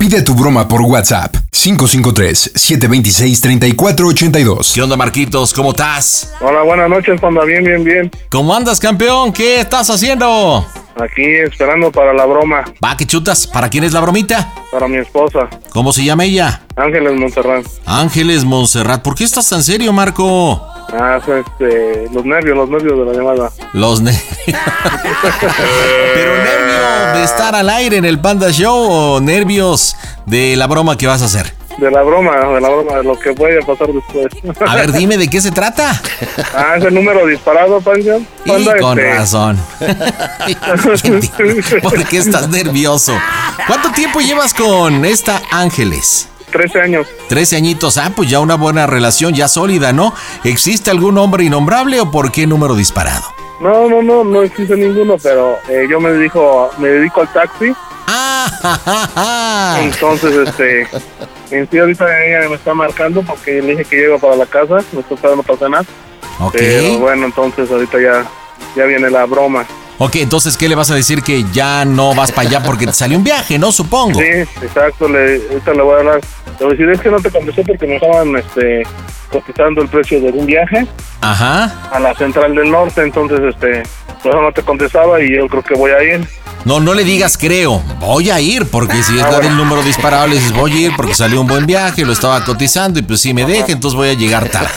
Pide tu broma por WhatsApp 553-726-3482. ¿Qué onda, Marquitos? ¿Cómo estás? Hola, buenas noches, Panda. Bien, bien, bien. ¿Cómo andas, campeón? ¿Qué estás haciendo? Aquí esperando para la broma. Va, que chutas. ¿Para quién es la bromita? Para mi esposa. ¿Cómo se llama ella? Ángeles Montserrat. Ángeles Montserrat. ¿Por qué estás tan serio, Marco? Ah, este, los nervios, los nervios de la llamada. Los nervios. Pero nervios de estar al aire en el Panda Show o nervios de la broma que vas a hacer. De la broma, de la broma, de lo que puede pasar después. A ver, dime de qué se trata. Ah, ese número disparado, Panda. Y con este... razón. ¿Por qué estás nervioso? ¿Cuánto tiempo llevas con esta Ángeles? 13 años. 13 añitos, ah, pues ya una buena relación, ya sólida, ¿no? ¿Existe algún hombre innombrable o por qué número disparado? No, no, no, no existe ninguno, pero eh, yo me dedico, me dedico al taxi. Ah, Entonces, este, en sí ahorita ella me está marcando porque le dije que llego para la casa, me está esperando para cenar. Ok. Pero bueno, entonces ahorita ya, ya viene la broma. Ok, entonces, ¿qué le vas a decir? Que ya no vas para allá porque te salió un viaje, ¿no? Supongo. Sí, exacto, le, ahorita le voy a hablar. Le voy a decir, es que no te contesté porque me estaban, este, cotizando el precio de un viaje Ajá. a la central del norte, entonces, este, por eso no te contestaba y yo creo que voy a ir. No, no le digas creo, voy a ir, porque si es la del número disparado, le dices voy a ir porque salió un buen viaje, lo estaba cotizando y pues si me deja, entonces voy a llegar tarde.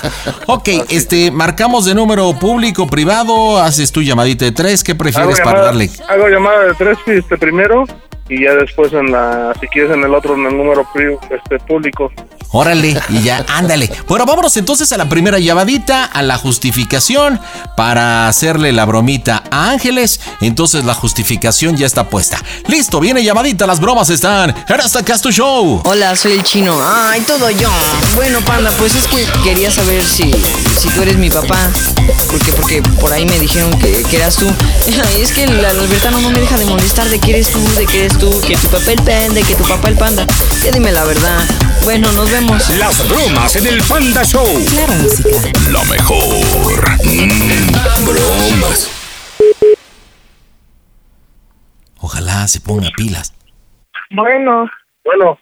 Ok, este, marcamos de número público, privado, haces tu llamadita de tres, ¿qué prefieres Hago para llamada- darle? Hago llamada de tres este, primero y ya después en la, si quieres en el otro, en el número este, público. Órale, y ya, ándale. Bueno, vámonos entonces a la primera llamadita, a la justificación para hacerle la bromita a Ángeles. Entonces la justificación ya está puesta. Listo, viene llamadita, las bromas están en esta Casto Show. Hola, soy el chino. Ay, todo yo. Bueno, panda, pues es que quería saber si, si tú eres mi papá. Porque, porque por ahí me dijeron que, que eras tú. Es que el Albertano no me deja de molestar de que eres tú, de que eres tú, que tu papá el pende, que tu papá el panda. Ya dime la verdad. Bueno, nos vemos. Las bromas en el Panda Show. Claro, música. Lo mejor. Mm, bromas. Ojalá se ponga pilas. Bueno. Bueno.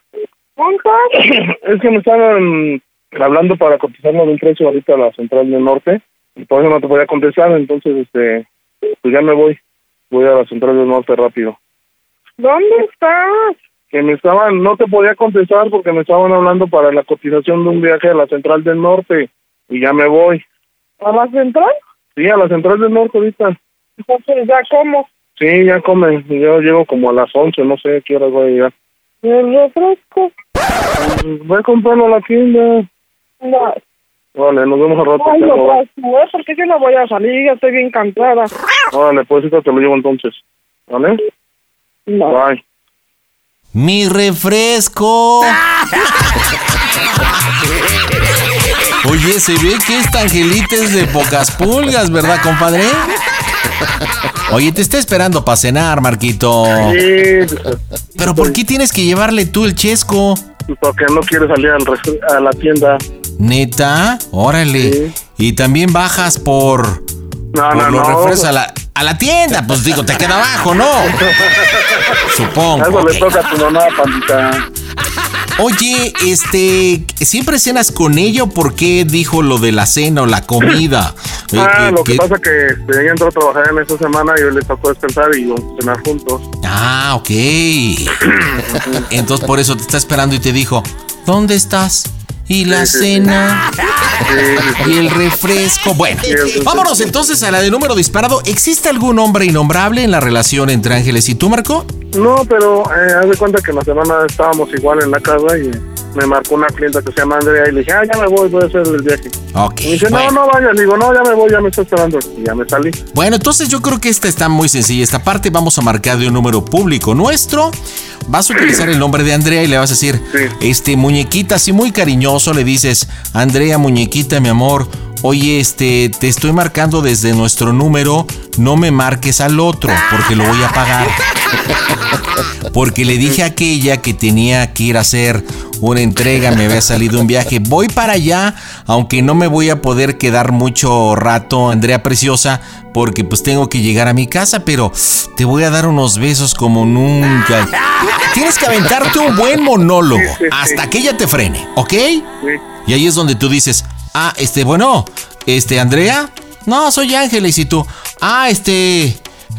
Es que me estaban hablando para cotizarnos de un precio ahorita a la central del norte y por eso no te podía contestar, entonces, este, pues ya me voy. Voy a la central del norte rápido. ¿Dónde estás? Que me estaban, no te podía contestar porque me estaban hablando para la cotización de un viaje a la central del norte y ya me voy. ¿A la central? Sí, a la central del norte ahorita. Entonces, ¿ya cómo? Sí, ya come. Yo llego como a las 11, no sé a qué hora voy a llegar. ¿El refresco? Pues, Voy a comprarlo a la tienda. No. Vale, nos vemos al rato. Ay, no, no pues, no, porque yo no voy a salir, ya estoy bien cansada. Vale, pues ahorita te lo llevo entonces. ¿Vale? No. Bye. Mi refresco. Oye, se ve que esta angelita es de pocas pulgas, ¿verdad, compadre? Oye, te está esperando para cenar, Marquito. Sí, Pero ¿por qué tienes que llevarle tú el chesco? porque no quiere salir al a la tienda. ¿Neta? Órale. Y también bajas por, No, por no, los no. refrescos a la, a la tienda. Pues digo, te queda abajo, ¿no? Supongo. Eso le ok. toca a tu mamá, pandita. Oye, este, ¿siempre cenas con ella o por qué dijo lo de la cena o la comida? Eh, Ah, que- lo que, que- pasa que ella entró a trabajar en esa semana y hoy le tocó descansar y cenar juntos. Ah, ok. Entonces por eso te está esperando y te dijo, ¿dónde estás? Y la Sí, sí, sí. cena Sí, y el refresco. Bueno, vámonos entonces a la de número disparado. ¿Existe algún hombre innombrable en la relación entre Ángeles y tú, Marco? No, pero eh, haz de cuenta que en la semana estábamos igual en la casa y me marcó una clienta que se llama Andrea y le dije, ah, ya me voy, voy a hacer el viaje. Ok. Y dice, bueno. no, no vaya, le digo, no, ya me voy, ya me está esperando. Y ya me salí. Bueno, entonces yo creo que esta está muy sencilla. Esta parte vamos a marcar de un número público nuestro. Vas a utilizar el nombre de Andrea y le vas a decir, Sí. este, muñequita, así muy cariñoso, le dices, Andrea, muñequita, mi amor, oye, este, te estoy marcando desde nuestro número, no me marques al otro, porque lo voy a pagar. Porque le dije a aquella que tenía que ir a hacer una entrega, me había salido un viaje. Voy para allá, aunque no me voy a poder quedar mucho rato, Andrea Preciosa, porque pues tengo que llegar a mi casa, pero te voy a dar unos besos como nunca. Tienes que aventarte un buen monólogo hasta que ella te frene, ¿ok? Y ahí es donde tú dices, ah, este, bueno, este, Andrea, no, soy Ángeles y tú, ah, este,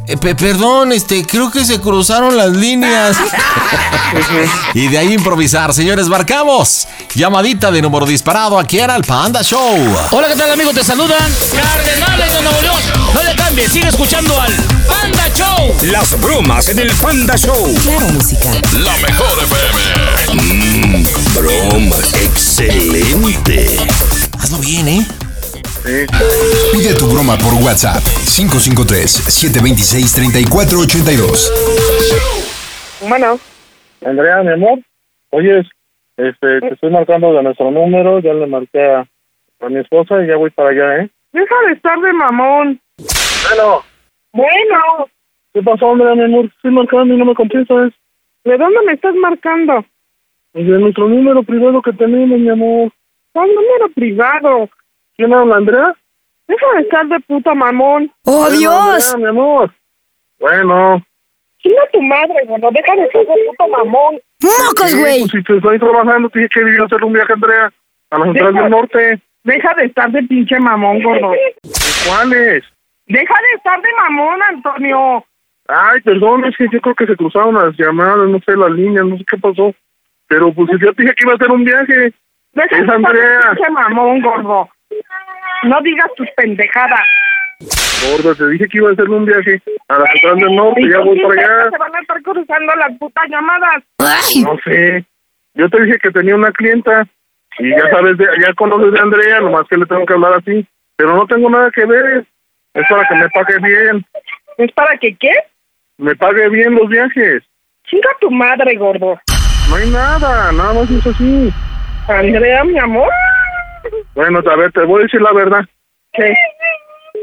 eh, pe- perdón, este, creo que se cruzaron las líneas. y de ahí improvisar, señores, marcamos. Llamadita de número disparado aquí era el Panda Show. Hola, ¿qué tal, amigos? Te saludan Cardenales de Nuevo León. No le cambies, sigue escuchando al Panda Show. Las bromas en el Panda Show. Claro, música. La mejor FM. Mmm, bromas. Excelente. Hazlo bien, ¿eh? Sí. Pide tu broma por WhatsApp 553-726-3482. Bueno, Andrea, mi amor, oye, este, te estoy marcando de nuestro número, ya le marqué a, a mi esposa y ya voy para allá, ¿eh? deja de estar de mamón. Bueno, Bueno, ¿qué pasó, Andrea, mi amor? Estoy marcando y no me contestas. ¿de dónde me estás marcando? Pues de nuestro número privado que tenemos, mi amor. ¿Cuál número privado? ¿Quién habla, Andrea? Deja de estar de puta mamón. ¡Oh, Bueno, Dios! Andrea, mi amor. Bueno. Chinga tu madre, gordo. Deja de ser de puta mamón. ¡Mocos, güey! Pues si te estoy trabajando, tienes que ir a hacer un viaje, Andrea, a la central Deja- del norte. Deja de estar de pinche mamón, gordo. ¿Cuáles? Deja de estar de mamón, Antonio. Ay, perdón, es que yo creo que se cruzaron las llamadas, no sé, las líneas, no sé qué pasó. Pero pues si yo te dije que iba a hacer un viaje. Deja Es Andrea. pinche mamón, gordo. No digas tus pendejadas. Gordo, te dije que iba a hacer un viaje a la central del norte, ¿Y ya voy para allá. se van a estar cruzando las putas llamadas? ¡Ay! No sé. Yo te dije que tenía una clienta y ya sabes, de, ya conoces de Andrea, nomás que le tengo que hablar así. Pero no tengo nada que ver. Es para que me pague bien. ¿Es para que qué? Me pague bien los viajes. Chinga tu madre, gordo. No hay nada, nada más es así. Andrea, mi amor. Bueno, a ver, te voy a decir la verdad. ¿Qué?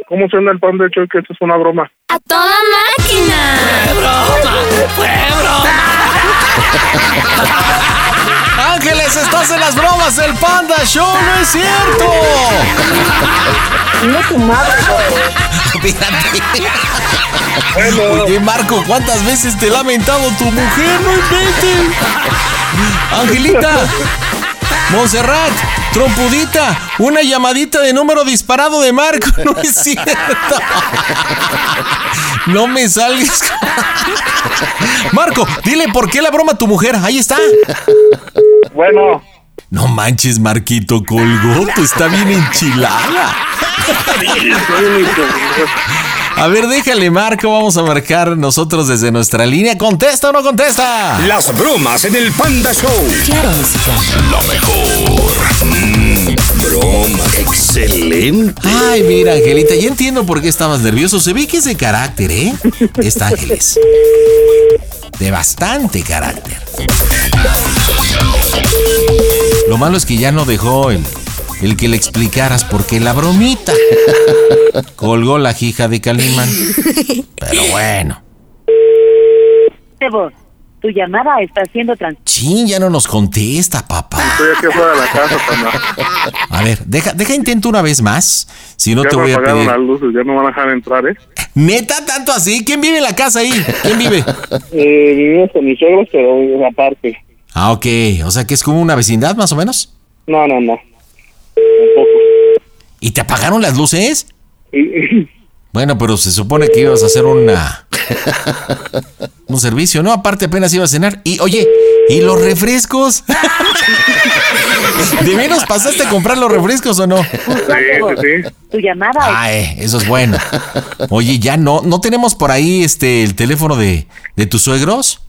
¿Cómo suena el pan de hecho que esto es una broma? ¡A toda máquina! Ángeles, estás en las bromas del Panda Show, no es cierto. Chinga tu madre. Fíjate. Oye, Marco, ¿cuántas veces te ha lamentado tu mujer? No inventes. Angelita, Montserrat, trompudita, una llamadita de número disparado de Marco. No es cierto. No me salgas. Marco, dile por qué la broma a tu mujer. Ahí está. Bueno, No manches, Marquito, colgó. Tú está bien enchilada. A ver, déjale, Marco. Vamos a marcar nosotros desde nuestra línea. ¿Contesta o no contesta? Las bromas en el Panda Show. Claro, música. La mejor. Mmm, broma. Excelente. Ay, mira, Angelita, ya entiendo por qué estabas nervioso. Se ve que es de carácter, ¿eh? Esta Ángeles. De bastante carácter. Lo malo es que ya no dejó el, el que le explicaras por qué la bromita. Colgó la jija de Calimán. Pero bueno. de voz. Tu llamada está siendo trans... Chin, ya no nos contesta, papá. estoy aquí afuera de la casa, pana. A ver, deja, deja intento una vez más. Si no ya te voy a pedir. las luces, ya no van a dejar entrar, ¿eh? ¿Neta tanto así? ¿Quién vive en la casa ahí? ¿Quién vive? eh vivimos con mis suegros, pero aparte. Ah, ok. O sea que es como una vecindad más o menos. No, no, no. Un poco. ¿Y te apagaron las luces? Bueno, pero se supone que ibas a hacer una. Un servicio, ¿no? Aparte, apenas ibas a cenar. Y oye, ¿y los refrescos? ¿De menos pasaste a comprar los refrescos o no? sí, sí, sí. Tu llamada Ay, eso es bueno. Oye, ya no, ¿no tenemos por ahí este el teléfono de, de tus suegros?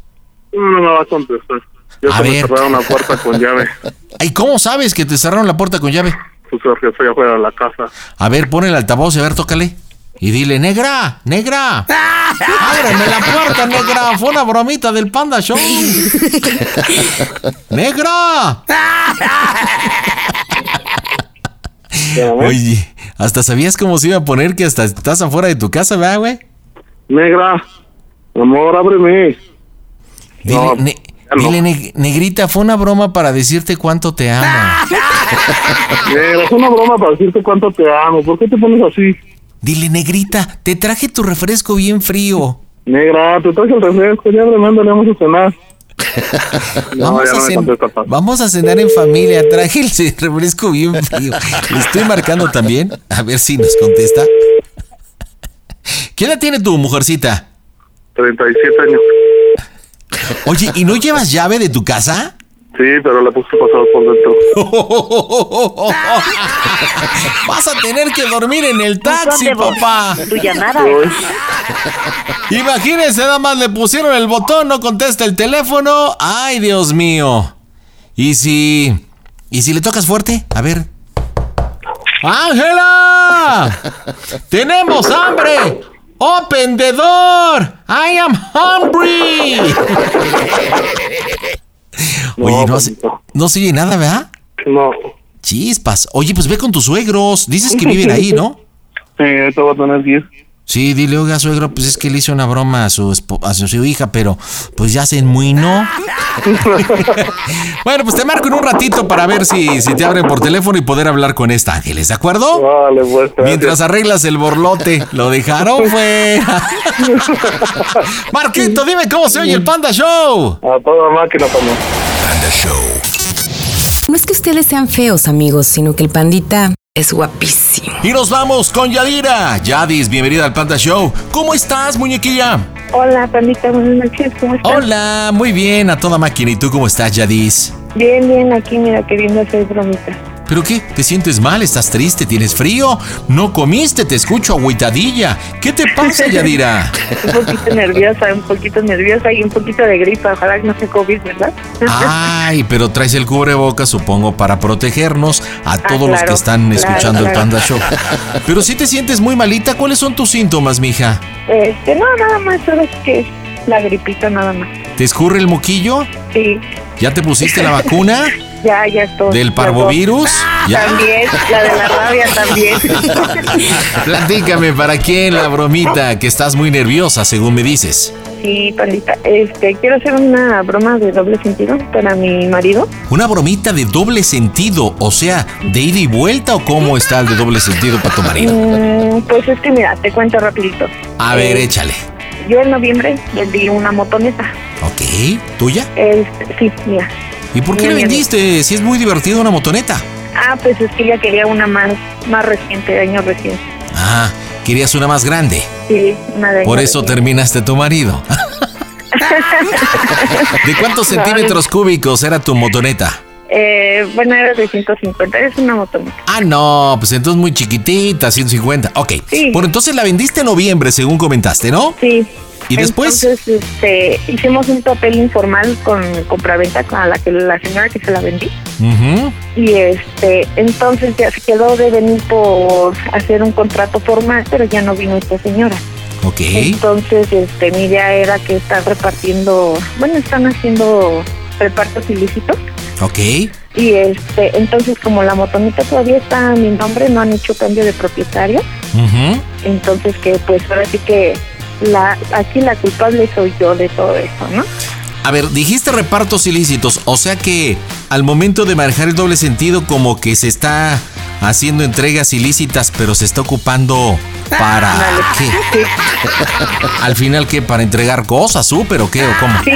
No, no a contestar. Yo A se me ver. cerraron la puerta con llave. Ay, ¿cómo sabes que te cerraron la puerta con llave? Pues porque estoy afuera de la casa. A ver, pon el altavoz y a ver, tócale. Y dile, negra, negra, ábreme la puerta, negra. Fue una bromita del Panda Show. negra. Oye, hasta sabías cómo se iba a poner que hasta estás afuera de tu casa, ¿verdad, güey? Negra, amor, ábreme. Dile, No, ne- ya no. Dile, ne- negrita, fue una broma para decirte cuánto te amo. Negra, es una broma para decirte cuánto te amo. ¿Por qué te pones así? Dile, negrita, te traje tu refresco bien frío. Negra, te traes el refresco, ya ábreme, ándale, vamos a cenar. No, vamos, a no contesta, vamos a cenar en familia. Traje el refresco bien frío. Le estoy marcando también. A ver si nos contesta. ¿Qué edad tiene tu mujercita? 37 años. Oye, ¿y no llevas llave de tu casa? Sí, pero le puse pasado por dentro. Vas a tener que dormir en el taxi, papá. Tu llamada Imagínense, nada más le pusieron el botón, no contesta el teléfono. Ay, Dios mío. ¿Y si. ¿Y si le tocas fuerte? A ver. ¡Ángela! ¡Tenemos hambre! ¡Open the door! ¡I am hungry! Oye, no, se, no se oye nada, ¿verdad? No. Chispas. Oye, pues ve con tus suegros. Dices que viven ahí, ¿no? Sí, ahorita voy a tener 10. Sí, dile, oiga, suegro, pues es que le hice una broma a su, espo- a su, su hija, pero pues ya se enmuinó. bueno, pues te marco en un ratito para ver si, si te abren por teléfono y poder hablar con esta Ángeles, ¿de acuerdo? Vale, pues. gracias. Mientras arreglas el borlote, lo dejaron fuera. Marquito, dime cómo se oye el Panda Show. A toda máquina, como. Panda Show. No es que ustedes sean feos, amigos, sino que el pandita es guapísimo. Y nos vamos con Yadira. Yadis, bienvenida al Panda Show. ¿Cómo estás, muñequilla? Hola, pandita, buenas noches, ¿cómo estás? Hola, muy bien, a toda máquina. ¿Y tú cómo estás, Yadis? Bien, bien, aquí mira, queriendo hacer bromita. ¿Pero qué? ¿Te sientes mal? ¿Estás triste? ¿Tienes frío? ¿No comiste? Te escucho agüitadilla. ¿Qué te pasa, Yadira? Un poquito nerviosa, un poquito nerviosa y un poquito de gripa, ojalá que no sea COVID, ¿verdad? Ay, pero traes el cubrebocas, supongo, para protegernos a todos los que están claro, escuchando el. Panda Show. Pero si te sientes muy malita, ¿cuáles son tus síntomas, mija? Este, no, nada más, sabes que la gripita nada más. ¿Te escurre el moquillo? Sí, ¿Ya te pusiste la vacuna? ya, ya estoy. ¿Del parvovirus? ¿Ya? También, la de la rabia también. Platícame, ¿para quién la bromita? Que estás muy nerviosa, según me dices. Sí, pandita, este, quiero hacer una broma de doble sentido para mi marido. ¿Una bromita de doble sentido? O sea, ¿de ida y vuelta o cómo está el de doble sentido para tu marido? Mm, pues es que mira, te cuento rapidito. A ver, Eh, échale. Yo en noviembre vendí una motoneta. Ok, ¿tuya? Este, sí, mira. ¿Y por qué mira. vendiste si es muy divertido una motoneta? Ah, pues es que ella quería una más, más reciente, de año reciente. Ah, querías una más grande. Sí, una de año Por eso reciente. terminaste tu marido. ¿De cuántos No, centímetros cúbicos era tu motoneta? Eh, bueno, era de 150, es una motoneta. Ah, no, pues entonces muy chiquitita, 150. Ok. Sí. Bueno, entonces la vendiste en noviembre, según comentaste, ¿no? Sí. ¿Y después? Entonces, este, hicimos un papel informal con compraventa con la que la señora que se la vendí. Y este, entonces ya se quedó de venir por hacer un contrato formal, pero ya no vino esta señora. Ok. Entonces, este, mi idea era que están repartiendo, bueno, están haciendo repartos ilícitos. Ok. Y este, entonces como la motoneta todavía está a mi nombre, no han hecho cambio de propietario. Entonces que pues ahora sí que la, aquí la culpable soy yo de todo esto, ¿no? A ver, dijiste repartos ilícitos, o sea que al momento de manejar el doble sentido como que se está haciendo entregas ilícitas, pero se está ocupando para qué? Al final, ¿qué? ¿Para entregar cosas, súper o qué? ¿O cómo? Sí.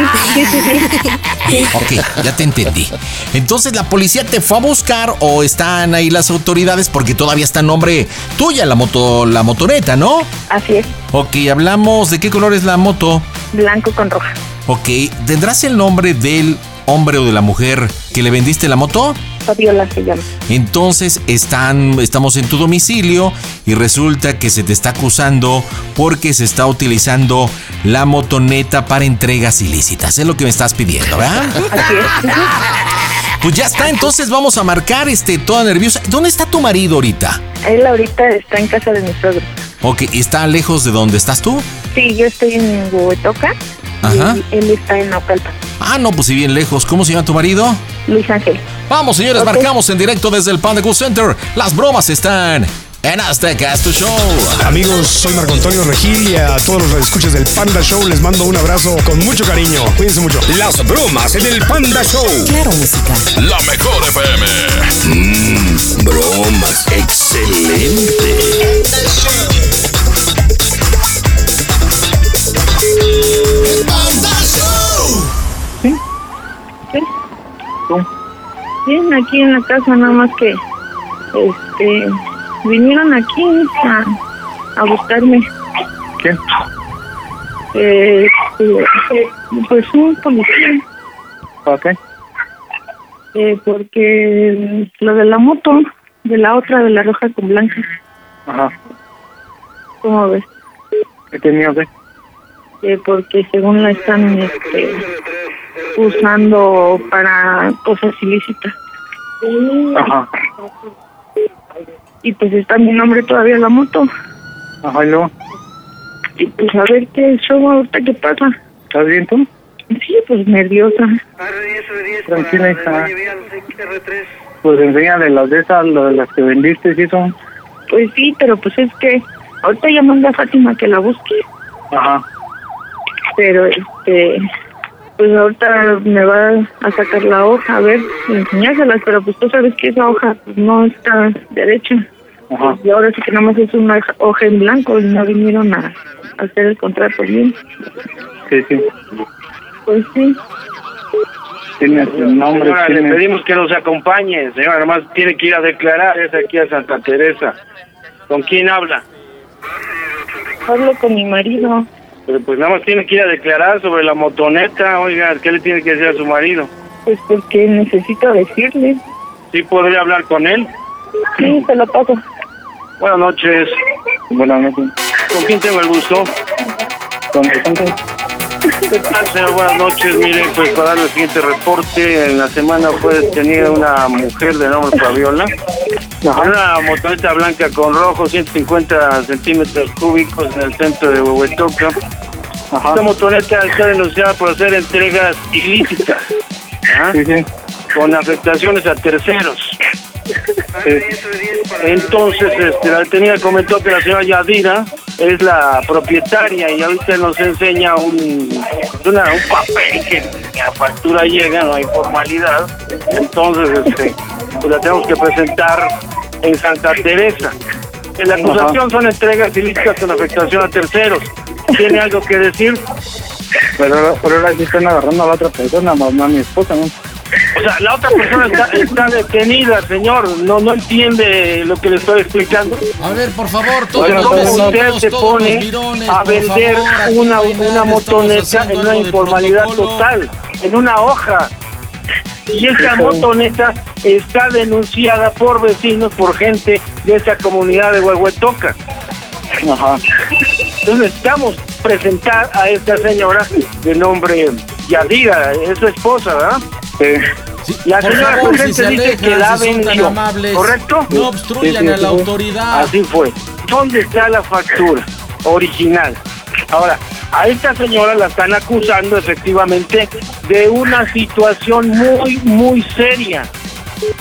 Ok, ya te entendí. Entonces, ¿la policía te fue a buscar o están ahí las autoridades? Porque todavía está en nombre tuya la moto, la motoneta, ¿no? Así es, Ok, hablamos de qué color es la moto. blanco con roja. Ok, ¿tendrás el nombre del hombre o de la mujer que le vendiste la moto? Fabiola se llama. Entonces están, estamos en tu domicilio y resulta que se te está acusando porque se está utilizando la motoneta para entregas ilícitas. Es lo que me estás pidiendo, ¿verdad? Así es. Pues ya está, entonces vamos a marcar este toda nerviosa. ¿Dónde está tu marido ahorita? Él ahorita está en casa de mi suegro. Ok, ¿está lejos de donde estás tú? Sí, yo estoy en Huehuetoca Ajá. y él está en Naucalpan. Ah, no, pues si bien lejos. ¿Cómo se llama tu marido? Luis Ángel. Vamos, señores, marcamos en directo desde el Panda Cool Center. Las bromas están en Azteca tu Show. Amigos, soy Marco Antonio Regil y a todos los escuchas del Panda Show les mando un abrazo con mucho cariño. Cuídense mucho. Las bromas en el Panda Show. Claro, música. La mejor FM. Mmm, bromas. Excelente. ¿Sí? Bien, aquí en la casa, nada más que este vinieron aquí a, a buscarme. ¿Quién? Eh, eh, pues un policía, ¿Para qué? eh, porque lo de la moto, de la otra, de la roja con blanca, Ajá. ¿cómo ves? ¿Qué tenía que? Eh, porque según la están este, usando para cosas ilícitas. Ajá. Y pues está mi nombre todavía en la moto. Ajá, y luego. Y pues a ver qué show ahorita qué pasa. ¿Estás bien tú? Sí, pues nerviosa. Tranquila, hija. Pues enséñale las de esas, las que vendiste, ¿sí son? Pues sí, pero pues es que ahorita ya mandé a Fátima que la busque. Ajá. Pero este, pues ahorita me va a sacar la hoja, a ver, enseñárselas, pero pues tú sabes que esa hoja pues, no está derecha. Ajá. Y ahora sí que nada más es una hoja en blanco y no vinieron a, a hacer el contrato bien. Sí, sí. Pues sí. Tiene su nombre, Señora, le pedimos que nos acompañe, señora, además tiene que ir a declarar, es aquí a Santa Teresa. ¿Con quién habla? Hablo con mi marido. Pero pues nada más tiene que ir a declarar sobre la motoneta, oiga, ¿qué le tiene que decir a su marido? Pues porque necesito decirle. ¿Sí podría hablar con él? Sí, se lo paso. Buenas noches. Buenas noches. ¿Con quién tengo el gusto? ¿Con Alejandro? ¿Qué tal, señor? Buenas noches. Mire, pues para dar el siguiente reporte, en la semana fue detenida una mujer de nombre Fabiola. Una motoneta blanca con rojo, 150 centímetros cúbicos en el centro de Huehuetoca. Esta motoneta está denunciada por hacer entregas ilícitas. ¿ah? Sí, sí. Con afectaciones a terceros. Entonces, este, la detenida comentó que la señora Yadira es la propietaria y ahorita nos enseña un, una- un papel que la factura llega, no hay formalidad. Entonces, este, pues la tenemos que presentar en Santa Teresa. La acusación son entregas ilícitas con afectación a terceros. ¿Tiene algo que decir? Pero, pero ahora sí están agarrando a la otra persona, a mi esposa, ¿no? O sea, la otra persona está, está detenida, señor. No no entiende lo que le estoy explicando. A ver, por favor, todos los los usted se todos pone los mirones, a vender favor, una, una motoneta en una informalidad protocolo. total, en una hoja. Y esta motoneta está denunciada por vecinos, por gente de esa comunidad de Huehuetoca. Ajá. Entonces necesitamos presentar a esta señora de nombre Yadira, es su esposa, ¿verdad? La por señora favor, si se dice que la si vendió, ¿correcto? no obstruyan a la autoridad. Así fue. ¿Dónde está la factura original? Ahora, a esta señora la están acusando efectivamente de una situación muy, muy seria.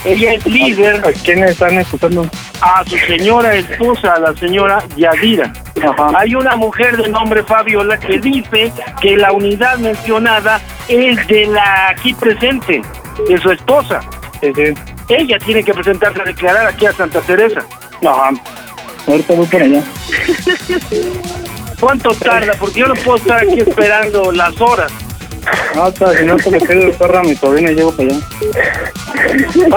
Ella es líder. ¿A quién están escuchando? A su señora esposa, a la señora Yadira. Hay una mujer de nombre Fabiola que dice que la unidad mencionada es de la aquí presente, de su esposa. ella tiene que presentarse a declarar aquí a Santa Teresa. Ajá. Ahorita voy para allá. ¿Cuánto tarda? Porque yo no puedo estar aquí esperando las horas. No, hasta si no se le quede el perro a mi sobrina y llego para allá.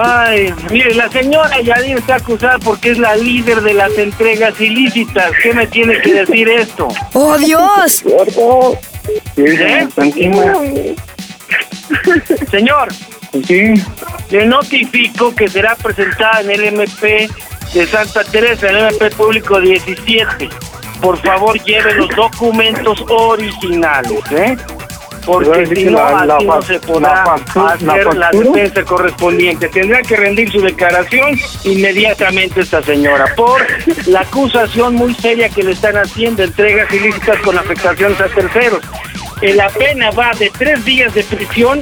Ay, mire, la señora Yadir está acusada porque es la líder de las entregas ilícitas. ¿Qué me tiene que decir esto? ¡Oh, Dios! ¿Eh? Señor, Sí. le notifico que será presentada en el MP de Santa Teresa, en el MP Público 17. Por favor, lleve los documentos originales, ¿eh? Porque si no, la- la así no se podrá la factura- hacer la defensa correspondiente. Tendrá que rendir su declaración inmediatamente esta señora por la acusación muy seria que le están haciendo, entregas ilícitas con afectaciones a terceros. Eh, La pena va de tres días de prisión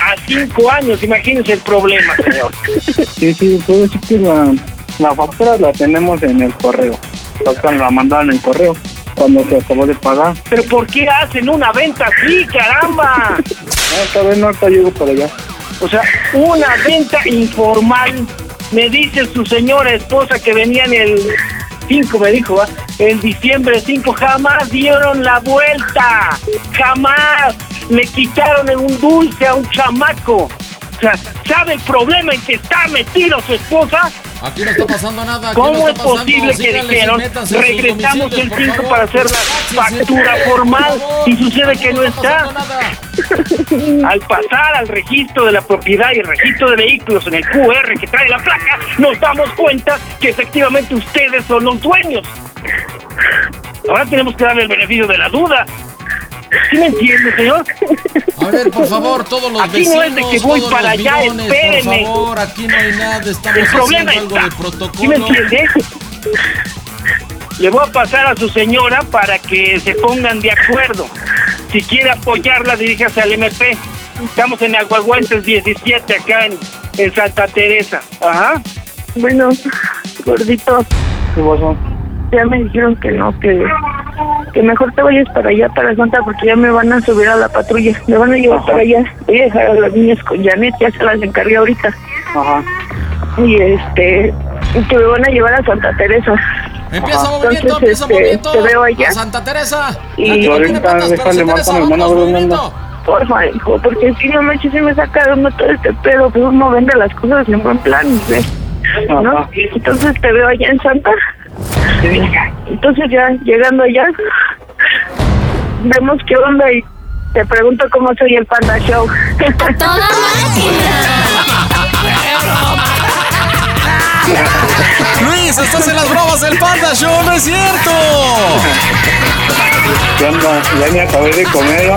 a cinco años. Imagínense el problema, señor. Sí, sí, puedo decir que la, la factura la tenemos en el correo. La mandaron en el correo cuando se acabó de pagar. Pero ¿por qué hacen una venta así, caramba? No, esta vez no, ahorita llego para allá. O sea, una venta informal. Me dice su señora esposa que venían el 5, me dijo, ¿va? el diciembre 5, jamás dieron la vuelta. Jamás. Le quitaron en un dulce a un chamaco. O sea, ¿sabe el problema en que está metido su esposa? Aquí no está pasando nada. aquí ¿Cómo no es está posible que dijeron regresamos el por 5 favor? para hacer la factura formal favor. y sucede que no está. Al pasar al registro de la propiedad y el registro de vehículos en el QR que trae la placa, nos damos cuenta que efectivamente ustedes son los dueños. Ahora tenemos que darle el beneficio de la duda. ¿Sí me entiende, señor? A ver, por favor, todos los Aquí no es de vecinos, que voy todos para los allá, bidones, espéreme. Por favor, aquí no hay nada, estamos El problema haciendo algo está. de ¿Sí me protocolo. entiende? Le voy a pasar a su señora para que se pongan de acuerdo. Si quiere apoyarla, diríjase al MP. Estamos en Aguaguantes 17, acá en, en Santa Teresa. Ajá. Bueno, gordito, ¿Qué pasó? Ya me dijeron que no, que, que mejor te vayas para allá, para Santa, porque ya me van a subir a la patrulla. Me van a llevar para allá. Voy a dejar a las niñas con Janet, ya se las encargué ahorita. Ajá. Y este, y que me van a llevar a Santa Teresa. Empieza Ajá. movimiento, Entonces, empieza este, movimiento. te veo allá. A Santa Teresa. Y- Aquí no tiene Ahorita patas, pero déjale vámonos, ¿dónde anda? movimiento. Porfa, hijo, porque si no manches, se me saca de onda todo este pedo, pues uno vende las cosas en buen plan, ¿ves? ¿No? Ajá. Entonces te veo allá en Santa. Entonces ya, llegando allá, vemos qué onda y te pregunto cómo soy el Panda Show. Luis, estás en las bromas del Panda Show, no es cierto. Ya ni acabé de comer.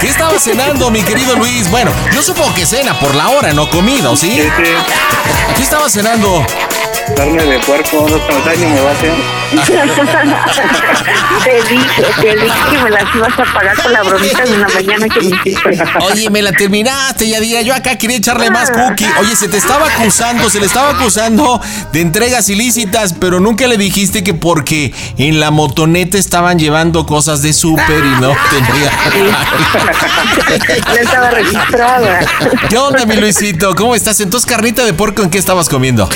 ¿Qué estaba cenando, mi querido Luis? Bueno, yo supongo que cena por la hora, no comida, ¿o sí? Sí, sí. ¿Qué estaba cenando? Carne de puerco, no se me me va a hacer. te dije, te dije que me las ibas a pagar con la bromita de una mañana que me hiciste. Oye, me la terminaste, Yadira. Yo acá quería echarle más cookie. Oye, se te estaba acusando, se le estaba acusando de entregas ilícitas, pero nunca le dijiste que porque en la motoneta estaban llevando cosas de súper y no tenía. Ya estaba registrada. ¿Qué onda, mi Luisito? ¿Cómo estás? Entonces, carnita de puerco, ¿en qué estabas comiendo?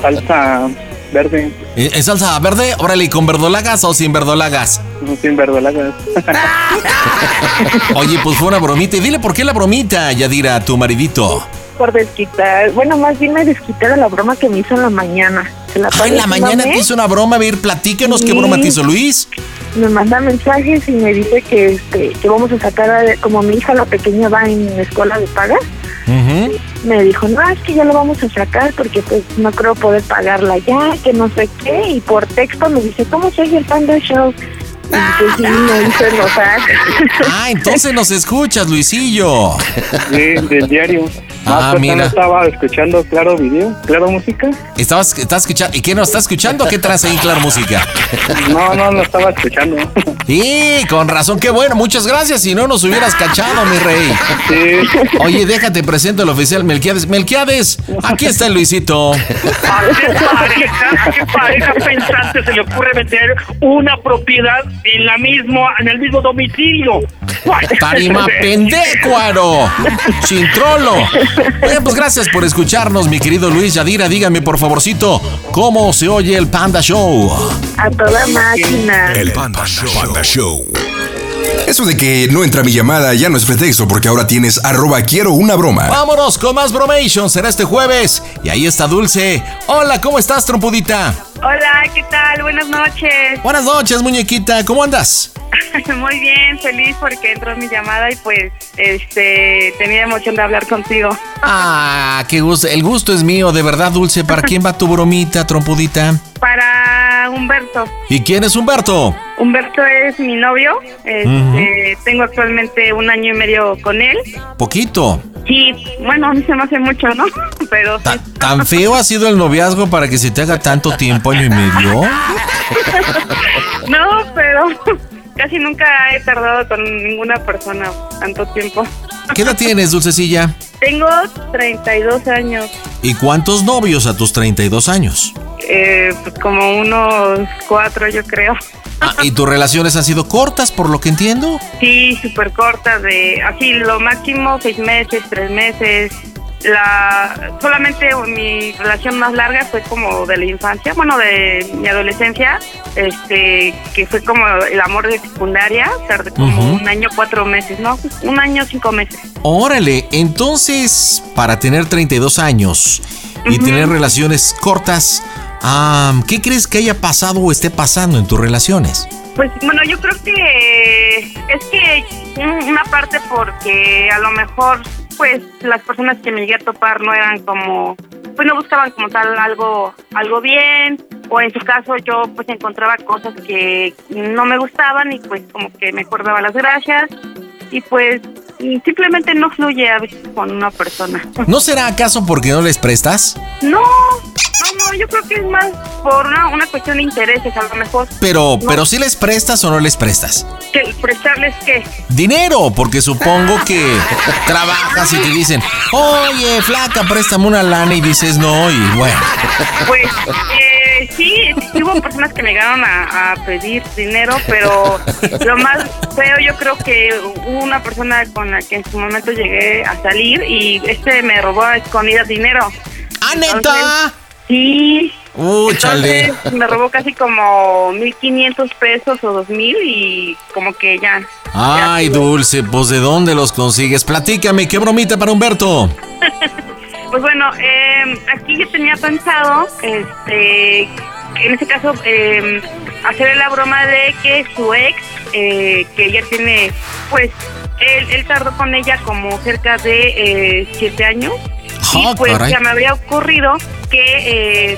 Salsa verde, ¿En salsa verde? Órale, ¿y con verdolagas o sin verdolagas? sin verdolagas. Oye, pues fue una bromita. Y dile por qué la bromita, Yadira, a tu maridito. Por desquitar, bueno, más bien me desquitaron la broma que me hizo en la mañana. Se la Ah, en la mañana te hizo una broma. A ver, platícanos qué Sí. broma te hizo Luis. me manda mensajes y me dice que este que vamos a sacar a- como mi hija la pequeña va en escuela de paga. Me dijo no es que ya lo vamos a sacar porque pues no creo poder pagarla ya que no sé qué y por texto me dice cómo soy el Panda Show y pues sí me hizo enojar Ah, entonces nos escuchas, Luisillo. Sí, del diario. Ah, pues, mira. no estaba escuchando Claro Video, Claro Música. ¿Estabas, estás escuchando? ¿Y qué nos está escuchando? ¿Qué traes ahí, Claro Música? No, no, no estaba escuchando. Sí, con razón, qué bueno. Muchas gracias. Si no nos hubieras cachado, mi rey. Sí. Oye, déjate, presento al oficial Melquiades. Melquiades, aquí está el Luisito. ¿A qué pareja, a qué pareja pensante se le ocurre meter una propiedad en la mismo, en el mismo domicilio? Tarima pendécuaro. Chintrolo. Oye, pues gracias por escucharnos, mi querido Luis Yadira. Dígame, por favorcito, ¿cómo se oye el Panda Show? A toda máquina. El Panda Show. Panda Show. Eso de que no entra mi llamada ya no es pretexto porque ahora tienes arroba quiero una broma. Vámonos con más bromations en este jueves. Y ahí está Dulce. Hola, ¿cómo estás, trompudita? Hola, ¿qué tal? Buenas noches. Buenas noches, muñequita. ¿Cómo andas? Muy bien, feliz porque entró mi llamada y pues este tenía emoción de hablar contigo. Ah, qué gusto. El gusto es mío, de verdad, Dulce. ¿Para quién va tu bromita, trompudita? Para Humberto. ¿Y quién es Humberto? Humberto es mi novio. Este, Tengo actualmente un año y medio con él. Poquito. Sí, bueno, a mí se me hace mucho, ¿no? Pero sí. ¿Tan feo ha sido el noviazgo para que se te haga tanto tiempo, año y medio? No, pero casi nunca he tardado con ninguna persona tanto tiempo. ¿Qué edad tienes, Dulcecilla? Tengo 32 años. ¿Y cuántos novios a tus 32 años? Eh, pues como unos cuatro, yo creo. Ah, ¿Y tus relaciones han sido cortas, por lo que entiendo? Sí, súper cortas, de así lo máximo seis meses, tres meses. La solamente mi relación más larga fue como de la infancia, bueno, de mi adolescencia, este, que fue como el amor de secundaria, tardé como un año cuatro meses, no, un año cinco meses. Órale, entonces, para tener 32 años y tener relaciones cortas, ah, ¿qué crees que haya pasado o esté pasando en tus relaciones? Pues bueno, yo creo que es que un- una parte porque a lo mejor pues las personas que me llegué a topar no eran como pues no buscaban como tal algo algo bien o en su caso yo pues encontraba cosas que no me gustaban y pues como que mejor daba las gracias. Y pues simplemente no fluye a veces con una persona. ¿No será acaso porque no les prestas? No, no, no, yo creo que es más por una, una cuestión de intereses a lo mejor. Pero, No. pero si les prestas o no les prestas. Prestarles qué. Dinero, porque supongo que trabajas y te dicen, oye, flaca, préstame una lana y dices no, y bueno. Pues eh, sí, sí hubo personas que me llegaron a, a pedir dinero, pero lo más feo yo creo que hubo una persona con la que en su momento llegué a salir y este me robó a escondidas dinero. ¡Ah, neta! Sí. Chale. Entonces me robó casi como 1.500 pesos o 2.000 y como que ya. Ay, Dulce, pues ¿de dónde los consigues? Platícame, qué bromita para Humberto. Pues bueno, eh, aquí yo tenía pensado, este, en este caso, eh, hacerle la broma de que su ex, eh, que ya tiene, pues, él, él tardó con ella como cerca de eh, siete años. Ah, y pues caray. ya me habría ocurrido que eh,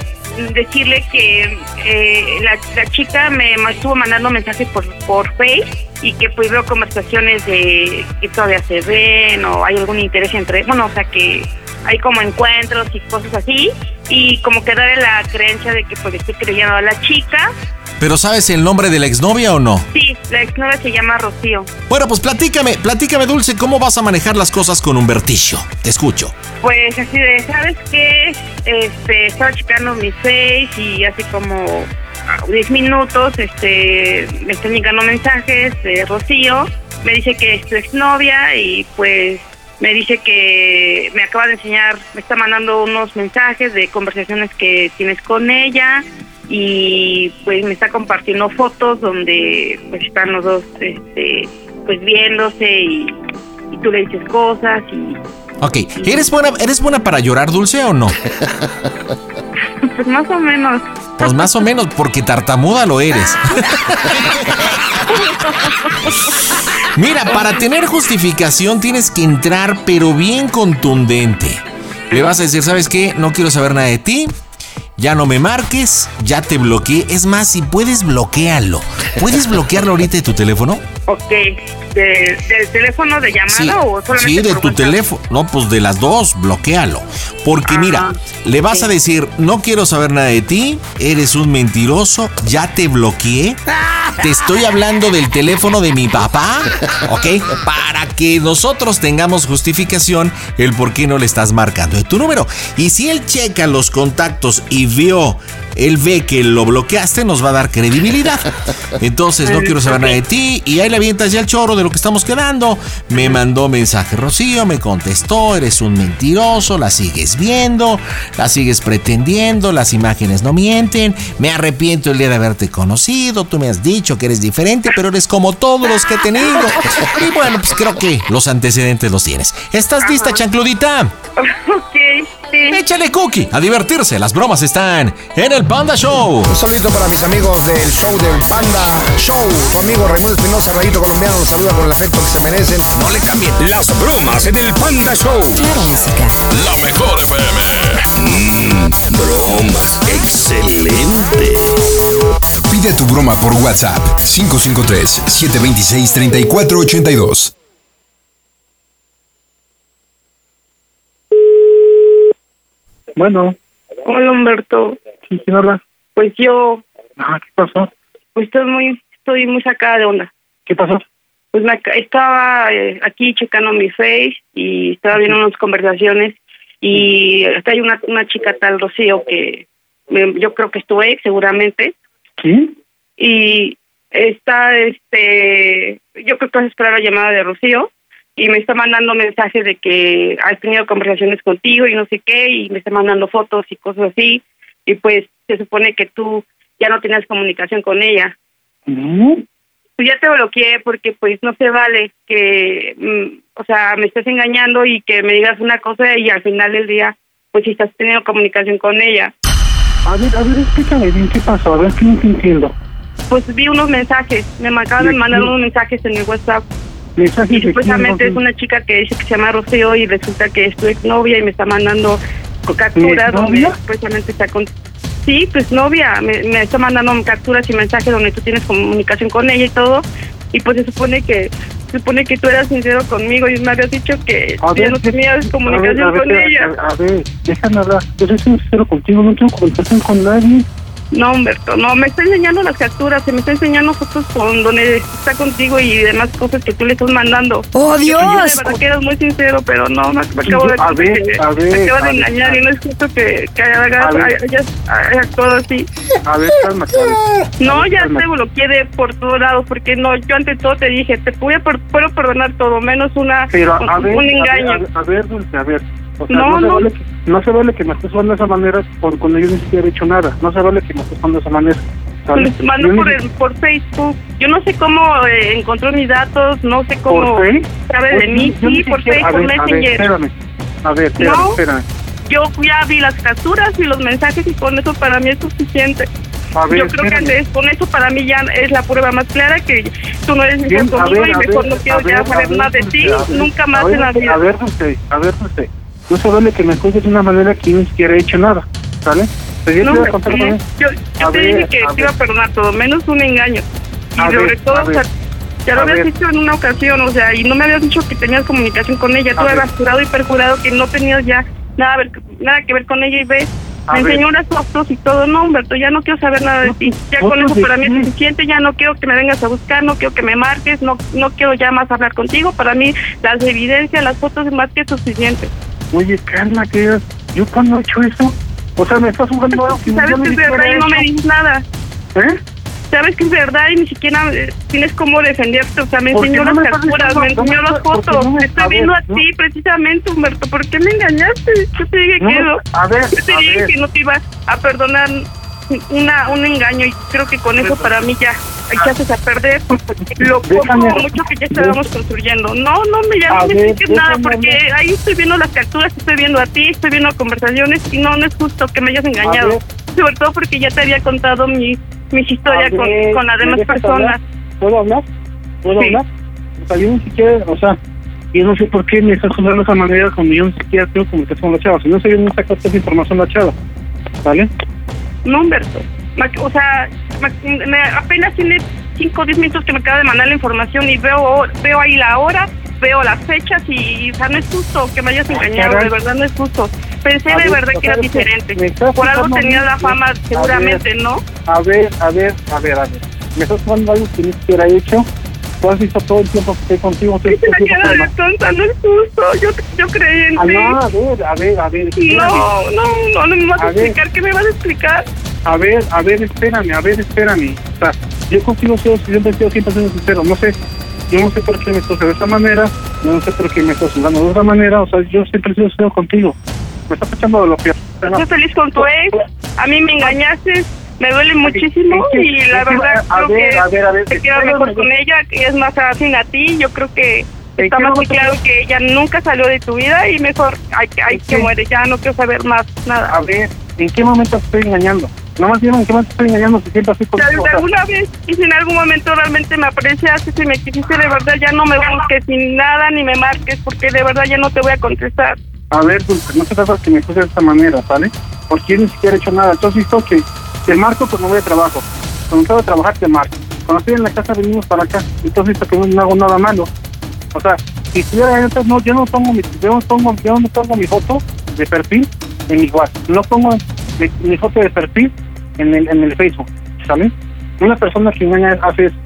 decirle que eh, la, la chica me estuvo mandando mensajes por, por Face y que pues veo conversaciones de que todavía se ven o hay algún interés entre, bueno, o sea que hay como encuentros y cosas así y como que darle la creencia de que pues estoy creyendo a la chica. ¿Pero sabes el nombre de la exnovia o no? Sí, la exnovia se llama Rocío. Bueno, pues platícame, platícame, Dulce, ¿cómo vas a manejar las cosas con Humberticio? Te escucho. Pues así de, ¿sabes qué? Este, estaba checando mi face y hace como ah, 10 minutos este, me están llegando mensajes de Rocío. Me dice que es tu exnovia y pues me dice que me acaba de enseñar, me está mandando unos mensajes de conversaciones que tienes con ella y pues me está compartiendo fotos donde pues están los dos este pues viéndose y, y tú le dices cosas y Ok, ¿eres buena, ¿eres buena para llorar, Dulce, o no? Pues más o menos. Pues más o menos, porque tartamuda lo eres. Mira, para tener justificación tienes que entrar, pero bien contundente. Le vas a decir, ¿sabes qué? No quiero saber nada de ti. Ya no me marques, ya te bloqueé. Es más, si puedes, bloquearlo. ¿Puedes bloquearlo ahorita de tu teléfono? Ok, ¿De- ¿del teléfono de llamada Sí, o solamente sí, de por tu WhatsApp? teléfono. No, pues de las dos, bloquealo. Porque mira, le vas a decir, no quiero saber nada de ti, eres un mentiroso, ya te bloqueé. Te estoy hablando del teléfono de mi papá, ¿ok? Para que nosotros tengamos justificación el por qué no le estás marcando de tu número. Y si él checa los contactos y vio él ve que lo bloqueaste, nos va a dar credibilidad. Entonces, no quiero saber nada de ti. Y ahí le avientas ya el choro de lo que estamos quedando. Me mandó mensaje Rocío, me contestó, eres un mentiroso, la sigues viendo, la sigues pretendiendo, las imágenes no mienten. Me arrepiento el día de haberte conocido, tú me has dicho que eres diferente, pero eres como todos los que he tenido. Y bueno, pues creo que los antecedentes los tienes. ¿Estás lista, chancludita? Ok, sí. Échale cookie a divertirse. Las bromas están en el Panda Show. Un saludito para mis amigos del show del Panda Show. Tu amigo Raimundo Espinosa, Rayito Colombiano, nos saluda con el afecto que se merecen. No le cambien. Las bromas en el Panda Show. Claro, música. La mejor FM. Mmm, bromas. Excelente. Pide tu broma por WhatsApp 553-726-3482. Bueno, Hola, Humberto. Sí, ¿quién habla? Pues yo, Ah, ¿qué pasó? pues estoy muy, estoy muy sacada de onda. ¿Qué pasó? Pues me estaba eh, aquí checando mi face y estaba viendo unas conversaciones y está hay una, una chica tal Rocío que me- yo creo que es tu ex seguramente ¿Sí? y está este yo creo que vas a esperar la llamada de Rocío y me está mandando mensajes de que has tenido conversaciones contigo y no sé qué y me está mandando fotos y cosas así y pues se supone que tú ya no tienes comunicación con ella No. pues ya te bloqueé porque pues no se vale que, mm, o sea, me estés engañando y que me digas una cosa y al final del día, pues si estás teniendo comunicación con ella. A ver, a ver, explícame bien qué pasó. A ver, que no te entiendo. Pues vi unos mensajes, me acaban de ¿De mandar unos mensajes en el WhatsApp Mensajes y supuestamente es una chica que dice que se llama Rocío y resulta que es tu exnovia y me está mandando capturas donde supuestamente está con... Sí, pues novia, me, me está mandando capturas y mensajes donde tú tienes comunicación con ella y todo y pues se supone que se supone que tú eras sincero conmigo y me habías dicho que A ya ver, no tenías a comunicación ver, a ver, con ella. A ver, déjame hablar. Yo soy sincero contigo, no tengo comunicación con nadie. No, Humberto, no, me está enseñando las capturas, se me está enseñando fotos con donde está contigo y demás cosas que tú le estás mandando. ¡Oh, Yo Dios! de verdad que eras muy sincero, pero no, me, me acabo de A ver, que a ver, me acabas de ver, engañar y no es justo que, que hayas, actuado así. A ver, cálmate. a ver. No, ya Cálmate. te bloqueé de por todos lados, porque no, yo ante todo te dije, te voy a per- puedo perdonar todo, menos una Pero a un, ver, engaño. a ver, a ver, Dulce, a ver. O sea, No, no, se no. Vale que, no se vale que me estés hablando de esa manera con, cuando yo ni siquiera he hecho nada. No se vale que me estés hablando de esa manera. Les mando Yo ni por, el, por Facebook. Yo no sé cómo eh, encontró mis datos, no sé cómo ¿Por sabe de Pues, mí. yo ni Sí, por siquiera- Facebook a ver, A ver, Messenger. espérame. A ver, espérame, No. espérame. Yo ya vi las capturas y los mensajes y con eso para mí es suficiente. A ver, Yo creo que espérame. antes, con eso para mí ya es la prueba más clara que tú no eres Bien, a conmigo ver, y mejor no quiero ya saber más de ti, nunca más ver, en la vida. A ver, Dulce, a ver, Dulce. No se vale que me juzgues de una manera que ni siquiera he hecho nada, ¿sale? Yo No, te a contar yo, te ver, dije que te iba a perdonar todo, menos un engaño. Y A sobre ver, todo, o sea, ya lo habías dicho en una ocasión, o sea, y no me habías dicho que tenías comunicación con ella. Tú habías jurado y perjurado que no tenías ya nada, ver- nada que ver con ella y ves. Me enseñó unas fotos y todo. No, Humberto, ya no quiero saber nada de ti. Ya con ¿Fotos eso para mí es suficiente. Ya no quiero que me vengas a buscar, no quiero que me marques, no no quiero ya más hablar contigo. Para mí, las evidencias, las fotos es más que suficiente. Oye, calma, que yo cuando he hecho eso, o sea, me estás jugando algo que Sabes que es verdad y no me dices nada. ¿Eh? Sabes que es verdad y ni siquiera eh, tienes cómo defenderte. O sea, me enseñó no las capturas, me enseñó las fotos. no me- estoy a viendo ver, a no. ti precisamente, Humberto. ¿Por qué me engañaste? Yo te dije que no. a ver, Yo te a dije ver. que no te iba a perdonar una un engaño y creo que con eso para mí ya echaste a perder lo poco mucho que ya estábamos construyendo. No, no me ya A no me ver, expliques nada porque ahí estoy viendo las capturas, estoy viendo a ti, estoy viendo conversaciones y no, no es justo que me hayas engañado. Sobre todo porque ya te había contado mi, mis historias con, con las ¿me demás personas. hablar? ¿Puedo hablar? ¿Puedo Sí. hablar? O sea, yo ni siquiera, o sea, yo no sé por qué me estás jugando de esa manera cuando yo ni siquiera tengo comunicación con la chava. Si no sé, yo no saco esa información a la chava. ¿Vale? No, Humberto. O sea, apenas tiene 5 o 10 minutos que me acaba de mandar la información y veo veo ahí la hora, veo las fechas y, o sea, no es justo que me hayas engañado, de verdad no es justo. Pensé de ver, verdad que que diferente. Por algo tenías la fama, A seguramente, ver. ¿no? A ver, a ver, a ver, a ver. Me estás jugando algo que ni siquiera he hecho. Tú has visto todo el tiempo que estoy contigo. Y se la queda que- de tonta, no es justo. Yo, yo creí en Ah, ti. no, a ver, a ver, a ver. No, no, no, no me vas a, explicar. ¿Qué me vas a explicar? a ver, a ver, espérame, a ver, espérame. O sea, yo contigo soy, siempre he sido siempre siendo sincero. No sé, yo no sé por qué me estás de esta manera, yo no sé por qué me estás jugando de otra manera. O sea, yo siempre he sido sincero contigo. Me estás echando de lo peor. Estoy feliz con tu ex. A mí me engañaste. Me duele muchísimo es que- y la verdad a creo ver, que a ver, a ver, te queda espérame, mejor con ella, que es más afín a ti. Yo creo que está más que claro que ella nunca salió de tu vida y mejor hay, que- hay que muere. Ya no quiero saber más nada. A ver, ¿en qué momento estoy engañando? No más dime en qué momento estoy engañando si siempre así o sea, alguna vez y si en algún momento realmente me apreciaste, si me quisiste de verdad, ya no me busques sin nada ni me marques porque de verdad ya no te voy a contestar. A ver, Dulce, no se trata que me juzgues de esta manera, ¿vale? Porque yo ni siquiera he hecho nada. Has visto que te marco cuando voy de trabajo. Cuando tengo de trabajar, te marco. Cuando estoy en la casa, venimos para acá. Has visto que no, hago nada malo. O sea, si estuviera entonces no, yo no pongo mi, yo no pongo, yo no pongo mi foto de perfil en mi WhatsApp. No pongo mi, mi foto de perfil en el, en el Facebook, ¿sabes? Una persona que engaña hace eso.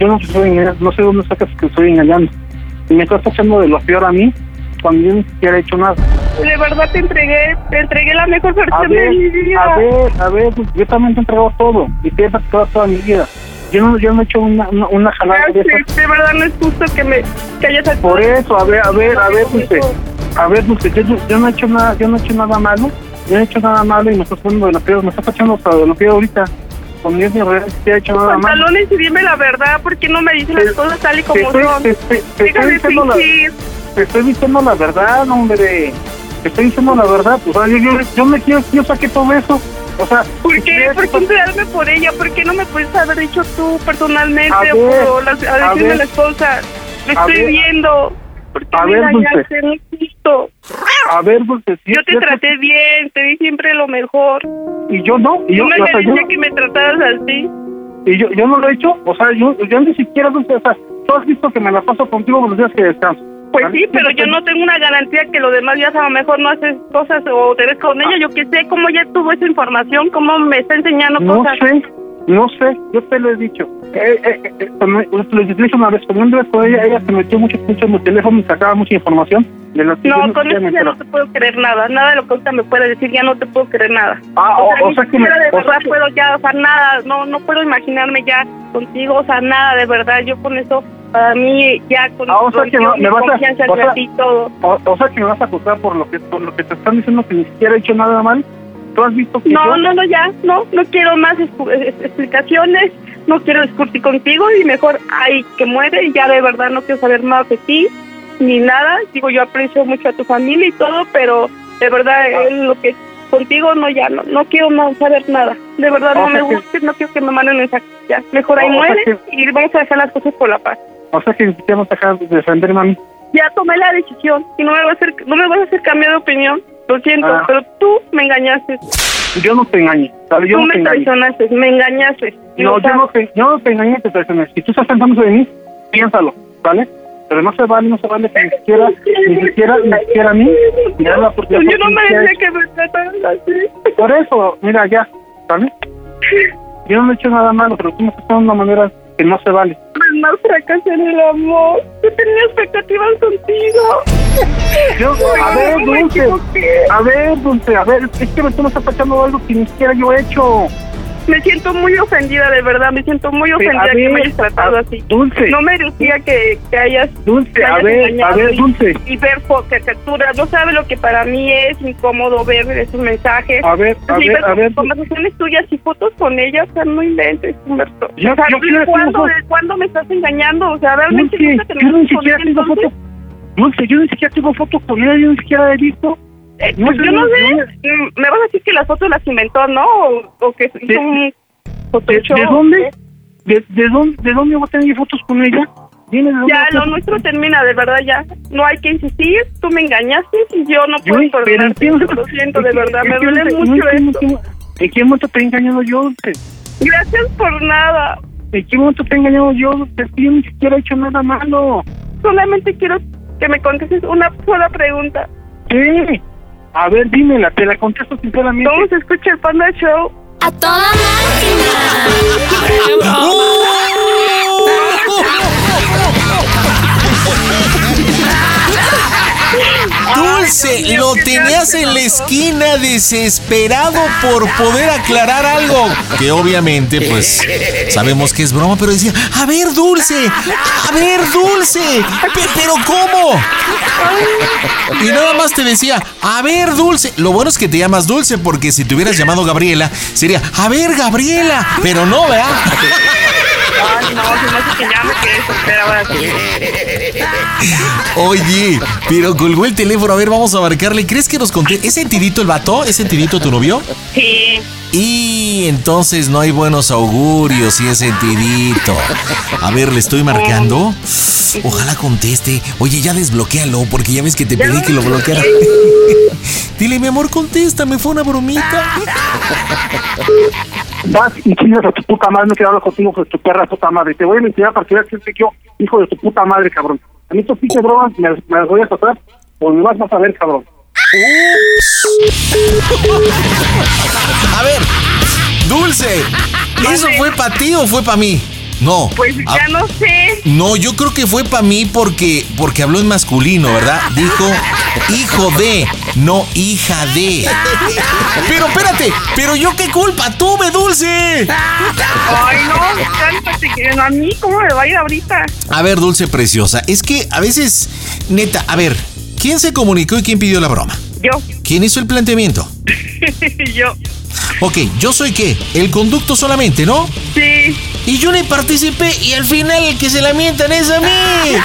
Yo no engañando, no sé dónde sacas que estoy engañando. Y me estás echando de lo peor a mí ni siquiera he hecho nada. De verdad te entregué, te entregué la mejor A versión ver, de mi vida. a ver, a ver, pues, yo también te he entregado todo y te he practicado toda mi vida. Yo no, yo no he hecho una, una, una jalada de Ya esas. de verdad no es justo que me que hayas. Por eso, a ver, a ver, a ver, Dulce. A ver, Dulce, yo, no- yo no he hecho nada, yo no he hecho nada malo. Yo no he hecho nada malo y me estás poniendo de lo peor, me estás echando de lo peor ahorita. Con Dios ni real, si he hecho nada malo. Pantalones y dime la verdad, ¿por qué no me dices las cosas tal y Te como son? te, te- te de diciendo la, fingir. Te estoy diciendo la verdad, hombre. Te estoy diciendo la verdad. Pues, o sea, yo, yo, yo me quiero, yo saqué todo eso. O sea, ¿Por qué? ¿Por qué enterarme por ella? ¿por qué no me puedes haber dicho tú personalmente A o a adicciones de ver. la esposa? A estoy ver. viendo. ¿Por qué A me ver, Dulce. No a ver, Dulce, si Yo te traté bien, te di siempre lo mejor. Y yo no, y yo, no me sea, yo- merecía que me trataras así. Y yo, yo no lo he hecho, o sea, yo, yo ni siquiera, Dulce, o sea, tú has visto que me la paso contigo los días que descanso. Pues sí, pero yo no tengo una garantía que los demás días a lo mejor no haces cosas o te ves con ella. Yo que sé cómo ya tuvo esa información, cómo me está enseñando No cosas. sé, no sé, yo te lo he dicho. Eh, eh, eh, cuando- lo dije una vez, cuando una vez con ella, ella se metió mucho, mucho en mi teléfono y sacaba mucha información de que No, con eso ya no te puedo creer nada. Nada de lo que ahorita me puede decir, ya no te puedo creer nada. Ah, o- o ni sea que me- de o verdad puedo ya, o sea, nada, no, no puedo imaginarme ya contigo, o sea, nada, de verdad, yo con eso, para mí, ya con, Ah, o sea con que yo, me mi vas a- confianza o sea- ti todo. O, o sea que me vas a juzgar por lo que por lo que te están diciendo que ni siquiera he hecho nada mal. ¿Tú has visto que No, yo- no, no, ya, no, no quiero más explicaciones, no quiero discutir contigo y mejor, ay, que muere y ya de verdad no quiero saber más de ti, ni nada. Digo, yo aprecio mucho a tu familia y todo, pero de verdad, eh, lo que contigo no, ya, no, no quiero más saber nada. De verdad, O no me que- busques, no quiero que me manden mensajes, ya, mejor ahí O- o sea muere y vamos a dejar las cosas por la paz. O sea que siquiera vas a dejar de defenderme a mí. Ya tomé la decisión y no me vas a hacer, no me vas a hacer cambiar de opinión. Lo siento, Ah. pero tú me engañaste. Yo no te engañé, ¿sabes? Yo tú no te me engañé. traicionaste, me engañaste. No, yo sabes. no te, yo no te engañé, te traicioné. Si tú estás pensando de mí, piénsalo, ¿vale? Pero no se vale, no se vale que ni siquiera, ni siquiera, ni siquiera a mí. me da la oportunidad Yo no merecía que me trataran así. Por eso, mira, ya, ¿vale? Yo no he hecho nada malo, pero tú me estás de una manera que no se vale. Más fracasé en el amor. Yo tenía expectativas contigo. Yo, a ver, no Dulce, a ver, Dulce, a ver, es que me estás echando algo que ni siquiera yo he hecho. Me siento muy ofendida, de verdad. Me siento muy ofendida que ver, me hayas tratado así. Dulce. No merecía que, que hayas. Dulce, que a ver, a ver, y- Dulce. Y ver fo- caricaturas. No sabe lo que para mí es incómodo ver esos mensajes. A ver, a Sí, ver, ver a ver. Conversaciones tuyas y fotos con ella, o sea, no inventes, Humberto. Yo- o sea, yo quiero ¿de ¿cuándo, decir- ¿de cuándo me estás engañando? O sea, realmente Dulce, yo ni siquiera tengo fotos. Dulce, yo ni siquiera tengo fotos con ella, yo ni siquiera he visto. Eh, pues yo no sé, mm, me vas a decir que las fotos las inventó, ¿no? O, o que hizo un ¿De, Photoshop. de dónde? ¿De, de dónde? ¿De dónde voy a tener fotos con ella? Dime de Ya, lo nuestro termina, de verdad, ya. No hay que insistir, tú me engañaste y yo no puedo perdonarte. Lo siento, de verdad, me duele mucho esto. ¿En qué momento te he engañado yo? Gracias por nada. ¿En qué momento te he engañado yo? Yo ni siquiera he hecho nada malo. Solamente quiero que me contestes una sola pregunta. ¿Qué? A ver, dímela, te la contesto sinceramente. ¿Cómo se escucha el Panda Show? A toda Dulce, lo tenías en la esquina desesperado por poder aclarar algo. Que obviamente, pues, sabemos que es broma, pero decía, a ver, Dulce, a ver, Dulce, pe- pero ¿cómo? Y nada más te decía, a ver, Dulce. Lo bueno es que te llamas Dulce, porque si te hubieras llamado Gabriela, sería, a ver, Gabriela. Pero no, ¿verdad? Ay, no, se me hace que ya me quedé soltera ahora sí. Oye, pero colgó el teléfono. A ver, vamos a marcarle. ¿Crees que nos conté? ¿Es sentidito el vato? ¿Es sentidito tu novio? Sí. Y entonces no hay buenos augurios si es sentidito. A ver, le estoy marcando. Ojalá conteste. Oye, ya desbloquéalo, porque ya ves que te pedí que lo bloqueara. Dile, mi amor, contéstame, fue una bromita. Vas y chingas a tu puta madre, no quiero hablar contigo con tu perra puta madre. Te voy a mentir para que veas que yo, hijo de tu puta madre, cabrón. A mí estos pinches bromas me, me las voy a pasar, pues me vas a ver, cabrón. A ver, Dulce, ¿eso fue para ti o fue para mí? No. Pues Ah, ya no sé. No, yo creo que fue para mí porque, porque habló en masculino, ¿verdad? Dijo hijo de, no hija de. Pero espérate, pero yo qué culpa tuve, Dulce. Ay, no, cálmate, que a mí, ¿cómo me va a ir ahorita? A ver, Dulce Preciosa, es que a veces, neta, a ver, ¿quién se comunicó y quién pidió la broma? Yo. ¿Quién hizo el planteamiento? Yo. Ok, yo soy qué? El conducto solamente, ¿no? Sí. Y yo le participé y al final el que se lamentan es a mí.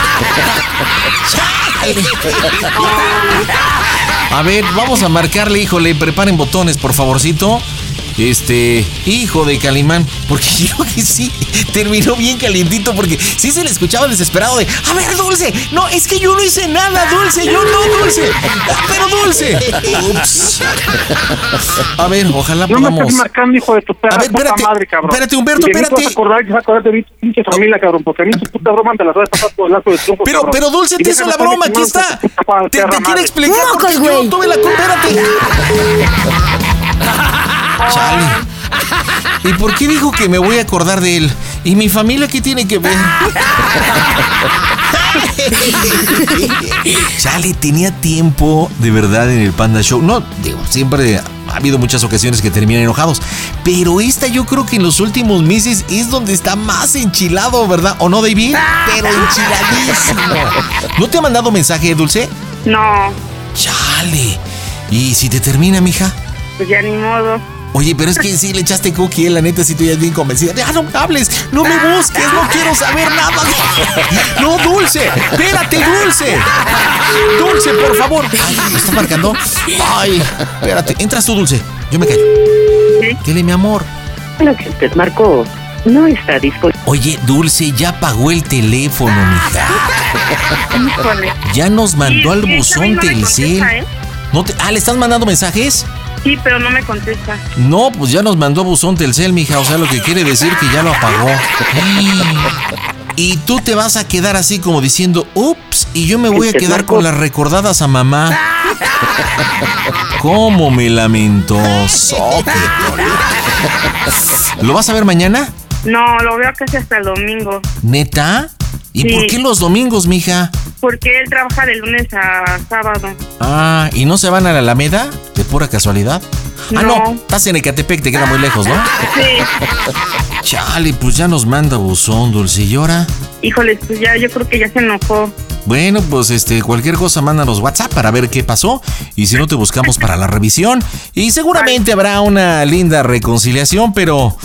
A ver, vamos a marcarle, híjole, preparen botones, por favorcito. Este, hijo de Calimán, porque yo creo que sí, terminó bien calientito, porque sí se le escuchaba desesperado de, a ver, Dulce, no, es que yo no hice nada, Dulce, yo no, Dulce, "Ah, pero Dulce. Ups. A ver, ojalá No me podamos. estás marcando, hijo de tu perra A ver, puta espérate, madre, cabrón. espérate, Humberto, espérate. te vas a acordar, te vas a acordar de mi pinche familia, cabrón, porque a mí tu puta broma te las voy a pasar por el lazo de tronco, Pero, cabrón. pero Dulce te hizo la broma, aquí está. Te, te quiere explicar porque yo tuve la culpa. Espérate. Chale. ¿Y por qué dijo que me voy a acordar de él? ¿Y mi familia qué tiene que ver? Chale, tenía tiempo de verdad en el Panda Show. No, digo, siempre ha habido muchas ocasiones que terminan enojados. Pero esta yo creo que en los últimos meses es donde está más enchilado, ¿verdad? ¿O no, David? Pero enchiladísimo. ¿No te ha mandado mensaje, Dulce? No, Chale. ¿Y si te termina, mija? pues ya ni modo. Oye, pero es que sí le echaste cookie, eh, la neta, si tú ya es bien convencida. Ya no me hables, no me busques, no quiero saber nada. No, Dulce, espérate, Dulce. Dulce, por favor. Ay, ¿me está marcando? Ay, espérate, entras tú, Dulce. Yo me callo. Dile, mi amor. Lo que usted marcó no está disponible. Oye, Dulce, ya pagó el teléfono, mija. Ya nos mandó al Sí, sí, buzón me Telcel. ¿eh? No te- ah, ¿le estás mandando mensajes? Sí, pero no me contesta. No, pues ya nos mandó a buzón Telcel, mija. O sea, lo que quiere decir que ya lo apagó. Y tú te vas a quedar así como diciendo, ups, y yo me voy a quedar con las recordadas a mamá. ¿Cómo me lamentó? Soque. ¿Lo vas a ver mañana? No, lo veo casi hasta el domingo. ¿Neta? ¿Y Sí. por qué los domingos, mija? Porque él trabaja de lunes a sábado. Ah, ¿y no se van a la Alameda? ¿De pura casualidad? Ah, no, No. estás en Ecatepec, te queda muy lejos, ¿no? Sí. Chale, pues ya nos manda buzón, Dulce. ¿Y ahora? Híjole, pues ya, yo creo que ya se enojó. Bueno, pues este, cualquier cosa, mándanos WhatsApp para ver qué pasó. Y si no, te buscamos para la revisión. Y seguramente habrá una linda reconciliación, pero.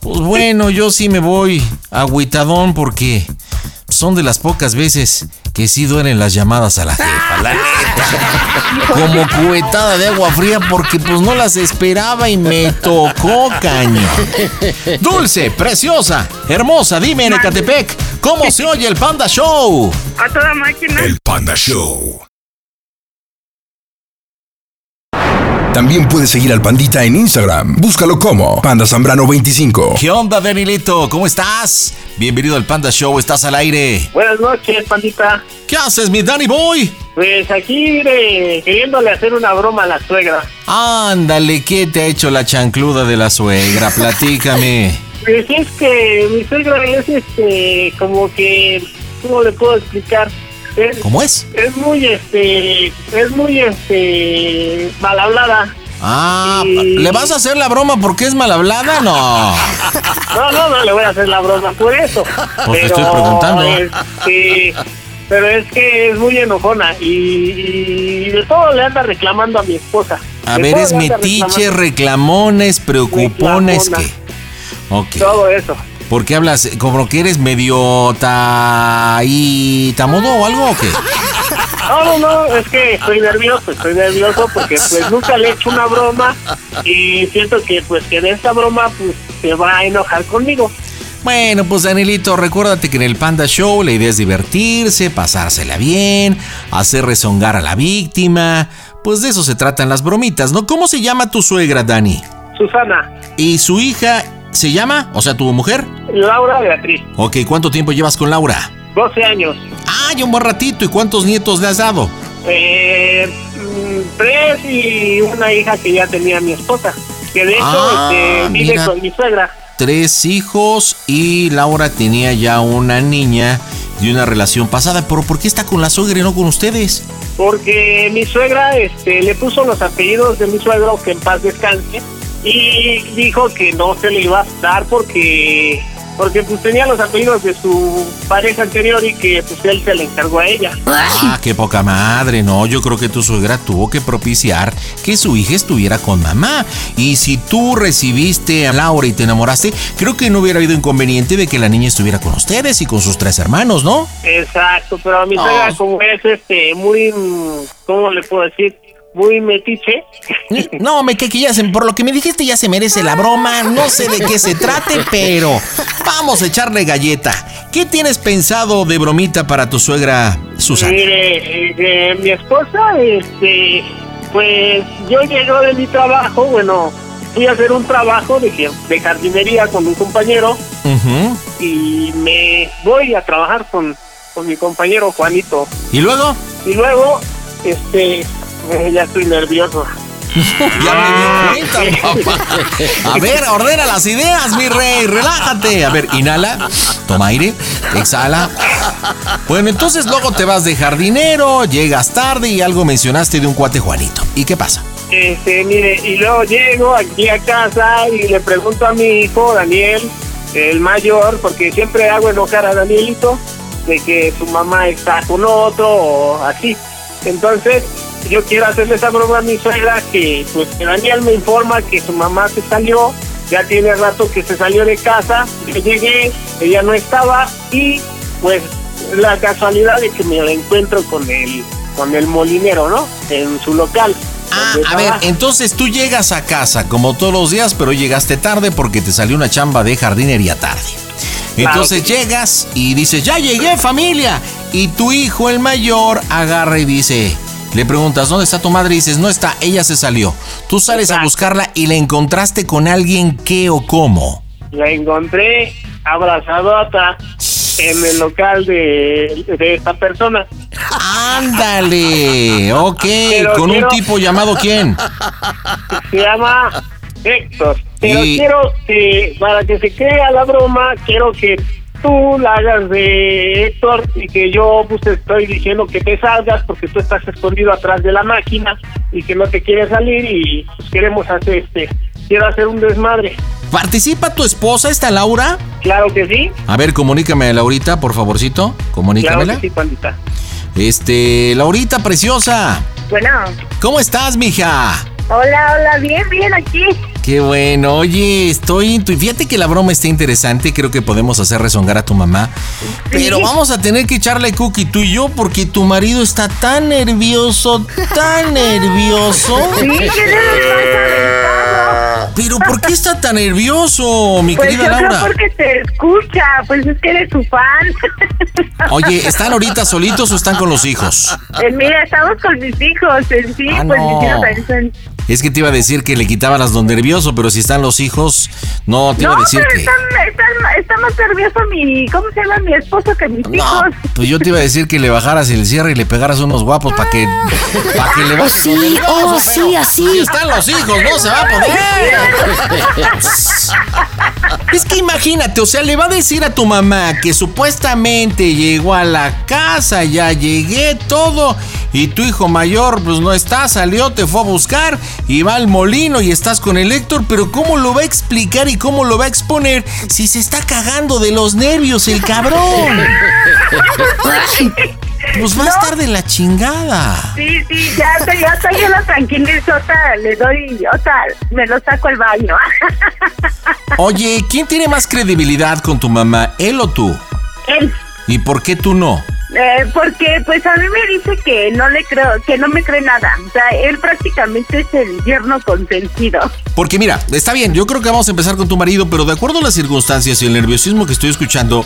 Pues bueno, yo sí me voy agüitadón porque son de las pocas veces que sí duelen las llamadas a la jefa, la neta. Como cuetada de agua fría porque pues no las esperaba y me tocó caño. Dulce, preciosa, hermosa, dime en Ecatepec, ¿cómo se oye el Panda Show? A toda máquina. El Panda Show. También puedes seguir al Pandita en Instagram. Búscalo como Panda Zambrano25. ¿Qué onda, Danielito? ¿Cómo estás? Bienvenido al Panda Show, estás al aire. Buenas noches, pandita. ¿Qué haces, mi Danny Boy? Pues aquí queriéndole hacer una broma a la suegra. Ándale, ¿qué te ha hecho la chancluda de la suegra? Platícame. Pues es que mi suegra es este, como que, ¿cómo le puedo explicar? Es, ¿Cómo es? Es muy, este, es muy, este, mal hablada. Ah, Y- ¿le vas a hacer la broma porque es mal hablada? No. No, no, no le voy a hacer la broma por eso. Pues te estoy preguntando. este, pero es que es muy enojona y, y de todo le anda reclamando a mi esposa. A De ver, es metiche, reclamones, preocupones. ¿qué? Ok. Todo eso. ¿Por qué hablas? ¿Como que eres medio ta... y tamudo o algo o qué? No, no, no, es que estoy nervioso, estoy nervioso porque pues nunca le he hecho una broma y siento que pues que de esta broma pues se va a enojar conmigo. Bueno, pues Danielito, recuérdate que en el Panda Show la idea es divertirse, pasársela bien, hacer rezongar a la víctima. Pues de eso se tratan las bromitas, ¿no? ¿Cómo se llama tu suegra, Dani? Susana, ¿Y su hija se llama? O sea, tu mujer. Laura Beatriz, Ok, ¿cuánto tiempo llevas con Laura? 12 años. Ah, ya un buen ratito. ¿Y cuántos nietos le has dado? Eh, mm, tres y una hija que ya tenía mi esposa. Que de hecho Ah, este, vive mira. con mi suegra. Tres hijos y Laura tenía ya una niña de una relación pasada. ¿Pero por qué está con la suegra y no con ustedes? Porque mi suegra este, le puso los apellidos de mi suegro, que en paz descanse, y dijo que no se le iba a dar porque porque pues tenía los apellidos de su pareja anterior y que pues él se le encargó a ella. Ah, qué poca madre. No, yo creo que tu suegra tuvo que propiciar que su hija estuviera con mamá. Y si tú recibiste a Laura y te enamoraste, creo que no hubiera habido inconveniente de que la niña estuviera con ustedes y con sus tres hermanos, ¿no? Exacto, pero a mi No. suegra como es este muy ¿cómo le puedo decir? Muy metiche. No, me que que ya se, por lo que me dijiste ya se merece la broma. No sé de qué se trate, pero vamos a echarle galleta. ¿Qué tienes pensado de bromita para tu suegra Susana? Mire, eh, mi esposa, este, pues yo llego de mi trabajo, bueno, fui a hacer un trabajo de, de jardinería con un compañero y me voy a trabajar con, con mi compañero Juanito. ¿Y luego? Y luego, este, eh, ya estoy nervioso. Ya me di cuenta, papá. A ver, ordena las ideas, mi rey. Relájate. A ver, inhala, toma aire, exhala. Bueno, entonces luego te vas de jardinero, llegas tarde y algo mencionaste de un cuate Juanito. ¿Y qué pasa? Este, mire, y luego llego aquí a casa y le pregunto a mi hijo, Daniel, el mayor, porque siempre hago enojar a Danielito de que su mamá está con otro o así. Entonces, yo quiero hacerle esa broma a mi suegra que, pues, que Daniel me informa que su mamá se salió, ya tiene rato que se salió de casa, yo llegué, ella no estaba y, pues, la casualidad de que me la encuentro con el, con el molinero, ¿no? En su local. donde A ver, entonces tú llegas a casa como todos los días, pero llegaste tarde porque te salió una chamba de jardinería tarde. Entonces llegas y dices, ya llegué familia. Y tu hijo, el mayor, agarra y dice, le preguntas, ¿dónde está tu madre? Y dices, no está, ella se salió. Tú sales a buscarla y la encontraste con alguien qué o cómo. La encontré abrazadota en el local de, de esta persona. Ándale, ok, Pero con quiero- un tipo llamado quién. Se llama Héctor. Pero Y- quiero que, para que se crea la broma, quiero que tú la hagas de Héctor y que yo pues te estoy diciendo que te salgas porque tú estás escondido atrás de la máquina y que no te quieres salir y pues queremos hacer este, quiero hacer un desmadre. ¿Participa tu esposa, esta Laura? Claro que sí, A ver, comunícame a Laurita, por favorcito. claro Comunícamela. que sí, pandita. Este, Laurita preciosa. Bueno, ¿Cómo estás, mija? hola, hola, bien, bien aquí. Qué bueno. Oye, estoy intu- Fíjate que la broma está interesante. Creo que podemos hacer rezongar a tu mamá. Pero vamos a tener que echarle cookie tú y yo porque tu marido está tan nervioso, tan nervioso. Sí, ¿qué le pasa, Pero ¿por qué está tan nervioso, mi Pues querida yo creo Laura? porque te escucha, pues es que eres tu fan. Oye, ¿están ahorita solitos o están con los hijos? Eh, mira, estamos con mis hijos, en sí, Ah, pues no. mis hijos. Es que te iba a decir que le quitaba las don nervioso, pero si están los hijos, no, te iba No, a decir pero que... está, más nervioso mi, ¿cómo se llama? Mi esposo que mis hijos. Pues yo te iba a decir que le bajaras el cierre y le pegaras unos guapos para que, para que le Oh, bajes lo sí, nervioso, oh, pero sí, así. Si están los hijos, no se va a poder. Es que imagínate, o sea, le va a decir a tu mamá que supuestamente llegó a la casa, ya llegué, todo, y tu hijo mayor pues no está, salió, te fue a buscar, y va al molino y estás con el Héctor, pero ¿cómo lo va a explicar y cómo lo va a exponer si se está cagando de los nervios el cabrón? Pues va a estar de la chingada. Sí, sí, ya, estoy- ya estoy en la le doy, otra, me lo saco al baño. Oye, ¿quién tiene más credibilidad con tu mamá, él o tú? Él, ¿Y por qué tú no? Eh, porque pues a mí me dice que no le creo, que no me cree nada. O sea, él prácticamente es el yerno consentido. Porque mira, está bien, yo creo que vamos a empezar con tu marido, pero de acuerdo a las circunstancias y el nerviosismo que estoy escuchando,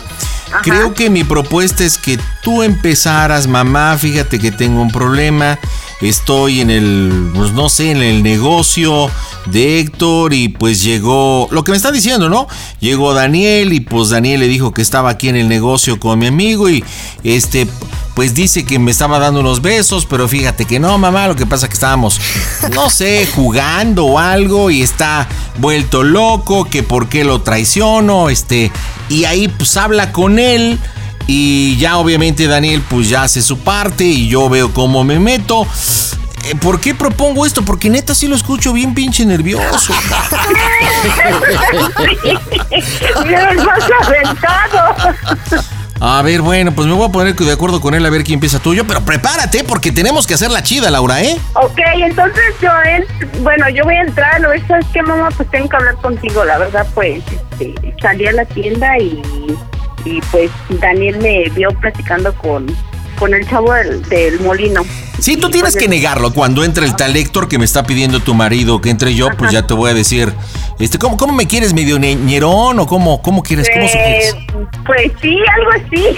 creo que mi propuesta es que tú empezaras, mamá, fíjate que tengo un problema, estoy en el, pues no sé, en el negocio de Héctor y pues llegó, lo que me está diciendo, ¿no? Llegó Daniel y pues Daniel le dijo que estaba aquí en el negocio con mi amigo y este, pues dice que me estaba dando unos besos, pero fíjate que no, mamá, lo que pasa que estábamos, no sé, jugando o algo y está vuelto loco, que por qué lo traiciono, este, y ahí pues habla con él. Y ya obviamente Daniel pues ya hace su parte y yo veo cómo me meto. Eh, ¿Por qué propongo esto? Porque neta sí lo escucho bien pinche nervioso. Aventado. A ver, bueno, pues me voy a poner de acuerdo con él a ver quién empieza tuyo, pero prepárate porque tenemos que hacer la chida, Laura, ¿eh? Ok, entonces yo, bueno, yo voy a entrar, ¿no? ¿Sabes qué, mamá? Pues tengo que hablar contigo, la verdad, pues, este, salí a la tienda y, y pues Daniel me vio platicando con, con el chavo del, del molino. Sí, tú tienes que negarlo. Cuando entre el tal Héctor que me está pidiendo tu marido que entre yo, pues ya te voy a decir, este, ¿cómo, cómo me quieres? ¿Medio ñerón o cómo, cómo quieres? ¿Cómo sugieres? Pues sí, algo así.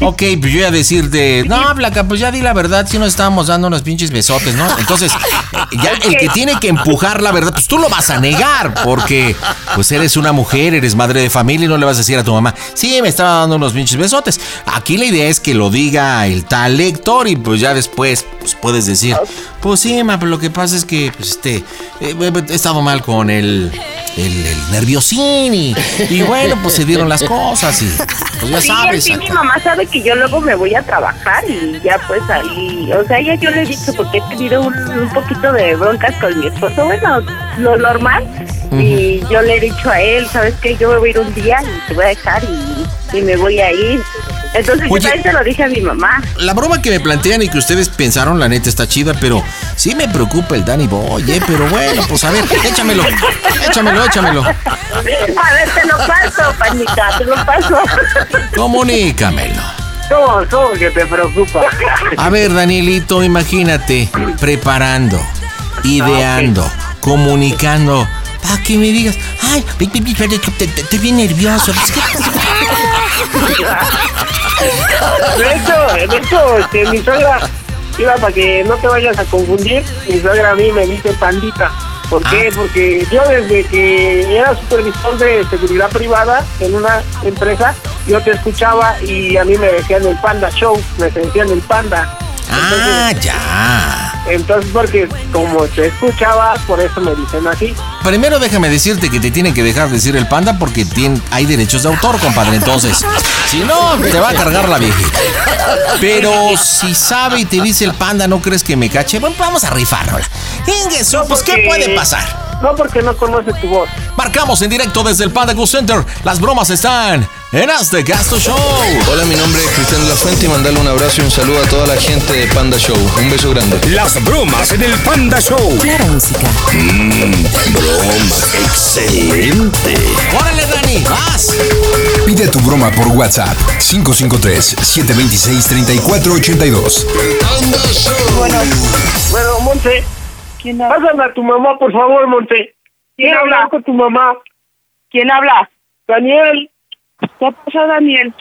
Ok, pues yo voy a decirte, no, Blanca, pues ya di la verdad, si nos estábamos dando unos pinches besotes, ¿no? Entonces, eh, ya el que tiene que empujar la verdad, pues tú lo vas a negar, porque pues eres una mujer, eres madre de familia y no le vas a decir a tu mamá, sí, me estaba dando unos pinches besotes. Aquí la idea es que lo diga el tal Héctor y pues ya después pues puedes decir, pues sí, ma, pero lo que pasa es que pues este, eh, he estado mal con el, el, el nerviosín y, y bueno, pues se dieron las cosas y pues ya sí, sabes. sí, mi mamá sabe que yo luego me voy a trabajar y ya pues ahí, o sea, ya yo le he dicho porque he tenido un, un poquito de broncas con mi esposo, bueno, lo normal, y yo le he dicho a él, ¿sabes qué? Yo me voy a ir un día y te voy a dejar y, y me voy a ir. Entonces Oye. yo se lo dije a mi mamá. La broma que me plantean y que ustedes pensaron, la neta está chida, pero sí me preocupa el Danny Boy, ¿eh? Pero bueno, pues a ver, échamelo, échamelo, échamelo. A ver, te lo paso, panita, te lo paso. Comunícamelo. ¿Cómo, cómo que te preocupa? A ver, Danielito, imagínate, preparando, ideando, comunicando, para que me digas, ay, estoy bien nervioso. De hecho, de hecho, este, mi suegra, iba para que no te vayas a confundir, mi suegra a mí me dice pandita. ¿Por qué? Porque yo desde que era supervisor de seguridad privada en una empresa, yo te escuchaba y a mí me decían el Panda Show, me sentían el Panda. Ah, ya. Entonces, porque como te escuchaba, por eso me dicen así. Primero déjame decirte que te tienen que dejar decir el panda porque tien- hay derechos de autor, compadre. Entonces, si no, te va a cargar la viejita. Pero si sabe y te dice el panda, ¿no crees que me cache? Bueno, vamos a rifárnosla. Ingeso, pues ¿qué puede pasar? No porque no conoce tu voz. Marcamos en directo desde el Panda Cool Center. Las bromas están en Hazte Gasto Show. Hola, mi nombre es Cristian de la Fuente y mandarle un abrazo y un saludo a toda la gente de Panda Show. Un beso grande. Las bromas en el Panda Show. Claro, música. Mmm, broma. Excelente. ¡Órale, Dani! ¡Vas! Pide tu broma por WhatsApp 553-726-3482. Bueno, bueno, Monte. Pásame a tu mamá, por favor, Monte. Quiero hablar con tu mamá. ¿Quién habla? Daniel. ¿Qué pasó, Daniel?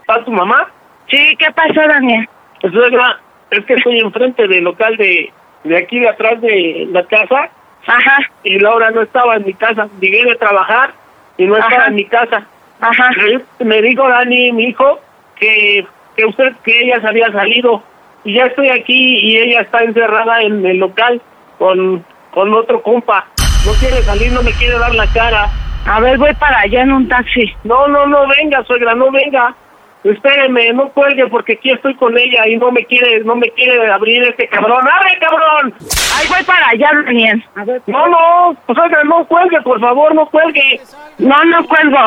¿Está tu mamá? Sí, ¿qué pasó, Daniel? Pues, suegra, es que estoy enfrente del local de, de aquí de atrás de la casa. Ajá. Y Laura no estaba en mi casa. Llegué de trabajar y no estaba en mi casa. Ajá. Me, me dijo Dani, mi hijo, que, que usted, que ella se había salido. Y ya estoy aquí y ella está encerrada en el local con, con otro compa. No quiere salir, no me quiere dar la cara. A ver, voy para allá en un taxi. No, no, no venga, suegra, no venga. Espéreme, no cuelgue porque aquí estoy con ella y no me quiere, no me quiere abrir este cabrón. ¡Abre, cabrón! Ahí voy para allá, Daniel. No, no, pues oiga, no cuelgue, por favor, no cuelgue. No, no cuelgo.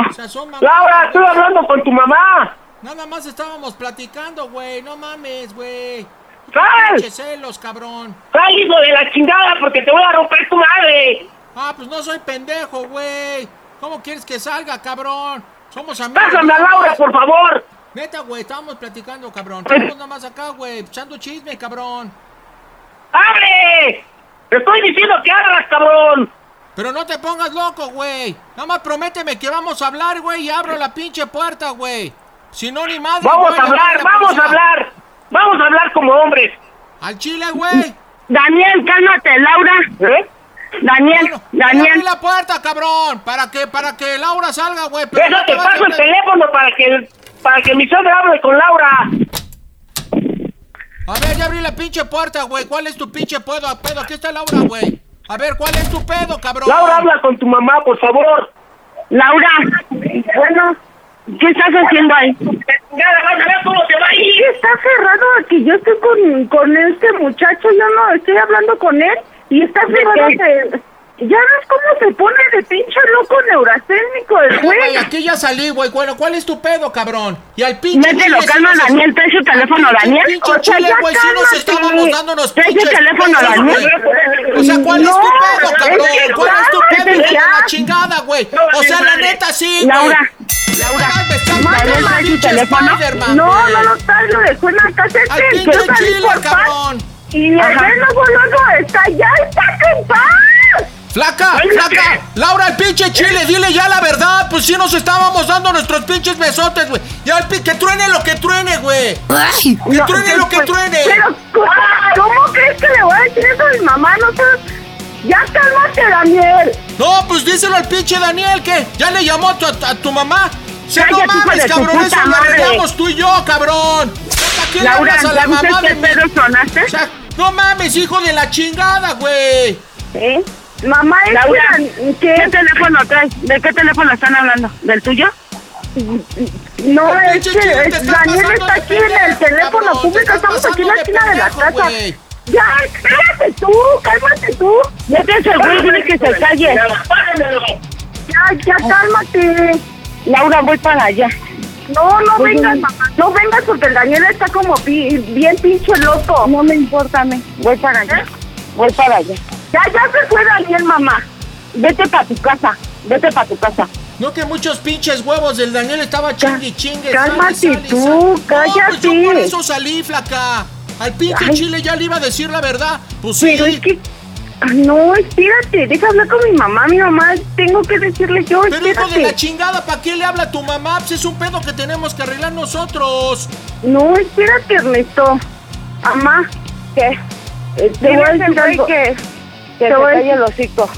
Laura, estoy hablando con tu mamá. Nada más estábamos platicando, güey. No mames, güey. ¡Sal! Pinche celos, cabrón. ¡Sal, hijo de la chingada, porque te voy a romper tu madre! Ah, pues no soy pendejo, güey. ¿Cómo quieres que salga, cabrón? Somos amigos. ¡Pásame a Laura, por favor! Neta, güey, estábamos platicando, cabrón. Estamos nada más acá, güey, echando chisme, cabrón. ¡Abre! ¡Te estoy diciendo que abras, cabrón! Pero no te pongas loco, güey. Nada más prométeme que vamos a hablar, güey, y abro la pinche puerta, güey. Si no, ni madre. ¡Vamos a hablar, vamos a hablar! ¡Vamos a hablar como hombres! Al chile, güey. Daniel, cálmate, Laura. ¿Eh? Daniel, Abre Daniel. la puerta, cabrón. Para que, para que Laura salga, güey. pero no te paso el teléfono para que, para que mi suegra hable con Laura. A ver, ya abrí la pinche puerta, güey. ¿Cuál es tu pinche pedo? pedo? Aquí está Laura, güey. A ver, ¿cuál es tu pedo, cabrón? Laura, habla con tu mamá, por favor. Laura. Bueno, ¿qué estás haciendo ahí? Nada, vas a ver cómo te va a ir. Está cerrado aquí. Yo estoy con, con este muchacho. Yo no estoy hablando con él. Y está cerrado. Ya ves cómo se pone de pinche loco neurasténico el Güey, aquí ya salí, güey. Bueno, ¿cuál es tu pedo, cabrón? Y al pinche Mételo, calma, nos- Daniel. Trae su teléfono, Daniel. pinche O sea, chile, ya güey, sí nos estábamos Trae su teléfono, Daniel. O sea, ¿cuál es tu pedo, cabrón? es que ¿Cuál es tu pedo? Hijo de ya. la chingada, güey. O sea, la neta sí, güey. Laura, Laura, Daniel trae su teléfono. No, no lo en la. Al Este, pinche chile, cabrón. Y el güey luego, luego está ya, está en paz. Flaca, flaca, Laura, el pinche chile, dile ya la verdad. Pues sí nos estábamos dando nuestros pinches besotes, güey. Ya el que truene lo que truene, güey. Que No, truene lo que pues, truene. Pero, ¿cómo crees que le voy a decir eso a mi mamá? No seas- Ya cálmate, Daniel. No, pues díselo al pinche Daniel que ya le llamó a tu, a tu mamá. No mames, cabrón, eso lo arreglamos tú y yo, cabrón. ¿Para qué le Laura, hablas a ¿ya la mamá qué de mi- pedo sonaste? O sea, no mames, hijo de la chingada, güey. ¿Eh? Mamá, es Laura, ¿qué teléfono traes? ¿De qué teléfono están hablando? ¿Del tuyo? No, es que te es- Daniel está aquí en el teléfono cabrón, te público, estamos aquí en la de esquina de la casa. Ya, cállate tú, cálmate tú. Vete a ese güey, dile que se calle. Ya, ya, cálmate. Laura, voy para allá. No, no vengas, mamá. No vengas porque el Daniel está como pi- bien pinche loco. No me importa mí. Voy para allá. ¿Eh? Voy para allá. Ya, ya se fue Daniel, mamá. Vete para tu casa. Vete para tu casa. No que muchos pinches huevos del Daniel estaba chingue y chingue. cálmate sale, sale, tú, sale. No, pues yo cállate. por eso salí, flaca. Al pinche Ay. chile ya le iba a decir la verdad. Pues sí. Pero es que... Ay, No, espérate, deja hablar con mi mamá. Mi mamá, tengo que decirle yo, Pero hijo de espérate. la chingada, ¿para qué le habla a tu mamá? Pues es un pedo que tenemos que arreglar nosotros. No, espérate, Ernesto. Mamá, ¿Qué? eh, te voy a decir algo. que, que Te se voy a calle el hocico.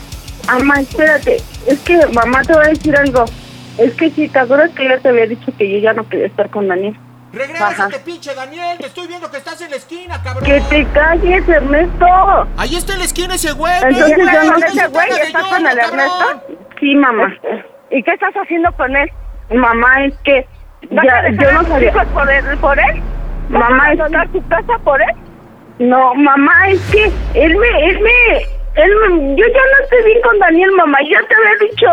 Mamá, espérate. Es que, mamá, te voy a decir algo. Es que si te acuerdas que yo te había dicho que yo ya no quería estar con Daniel. Regrésate, pinche Daniel. Te estoy viendo que estás en la esquina, cabrón. Que te calles, Ernesto. Ahí está en la esquina ese güey. Entonces ya no Ese ese güey, cara de ¿estás lloro, con el cabrón. Ernesto? Sí, mamá. ¿Y qué estás haciendo con él? Mamá, es que ¿Vas a ya, dejar yo no sabía. por él? ¿Por él? ¿Vas Mamá, es tu casa por él? No, mamá, es que él me, él me, él yo ya no estoy bien con Daniel, mamá, ya te había dicho.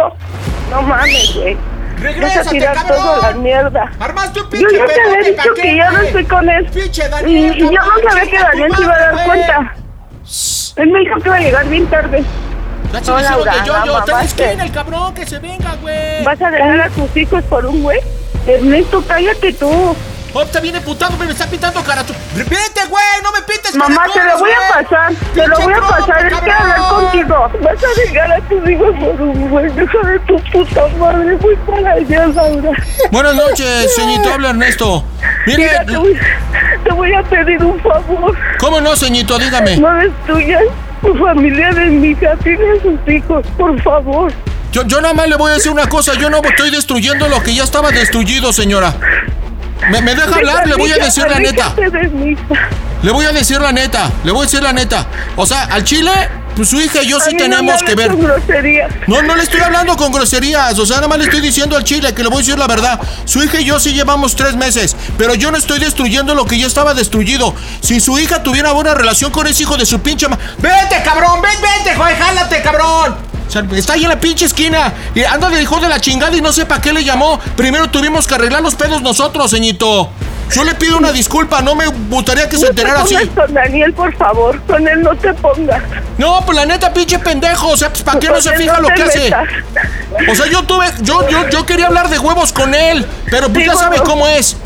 No mames, güey. Vas a Regrésate, tirar cabrón. todo a la mierda. Armaste un Yo ya te había dicho ¿pa' que ya no estoy con él. Pinche Y, Daniel. y yo no sabía que Daniel se iba a dar cuenta. Él me dijo que iba a llegar bien tarde. No, Laura, de yo, no, yo. La mamaste. esquina el cabrón, que se venga, güey. ¿Vas a dejar a tus hijos por un güey? Ernesto, cállate tú. Oh, está bien emputado, me está pitando cara. Vete, güey, no me pites Mamá, te lo voy a pasar, te lo voy a pasar, es que hablar contigo. Vas a dejar a tus hijos por un güey. Deja de tu puta madre. Voy para allá, Laura. Buenas noches, ceñito, habla Ernesto. Mire, Mira, te voy, te voy a pedir un favor. ¿cómo no, ceñito? Dígame. No destruyas tu familia de mi hija. Tiene a sus hijos, por favor. Yo, yo nada más le voy a decir una cosa, yo no estoy destruyendo lo que ya estaba destruido, señora. ¿Me, me deja hablar? Le voy a decir la neta. Le voy a decir la neta, le voy a decir la neta. O sea, al chile pues su hija y yo sí no tenemos que ver. No, no le estoy hablando con groserías, o sea, nada más le estoy diciendo al chile que le voy a decir la verdad. Su hija y yo sí llevamos tres meses, pero yo no estoy destruyendo lo que ya estaba destruido. Si su hija tuviera buena relación con ese hijo de su pinche ma... ¡Vete, cabrón! ¡Ven, vete, güey! ¡Jálate, cabrón! Está ahí en la pinche esquina y anda de hijo de la chingada y no sé para qué le llamó. Primero tuvimos que arreglar los pedos nosotros, señito. Yo le pido una disculpa, no me gustaría que se enterara así. te pongas con Daniel, por favor. Con él no te pongas. No, pues la neta, pinche pendejo. O sea, pues, ¿para qué no se fija no lo que hace? O sea, yo tuve, yo, yo, yo quería hablar de huevos con él, pero pues ya sabe cómo es.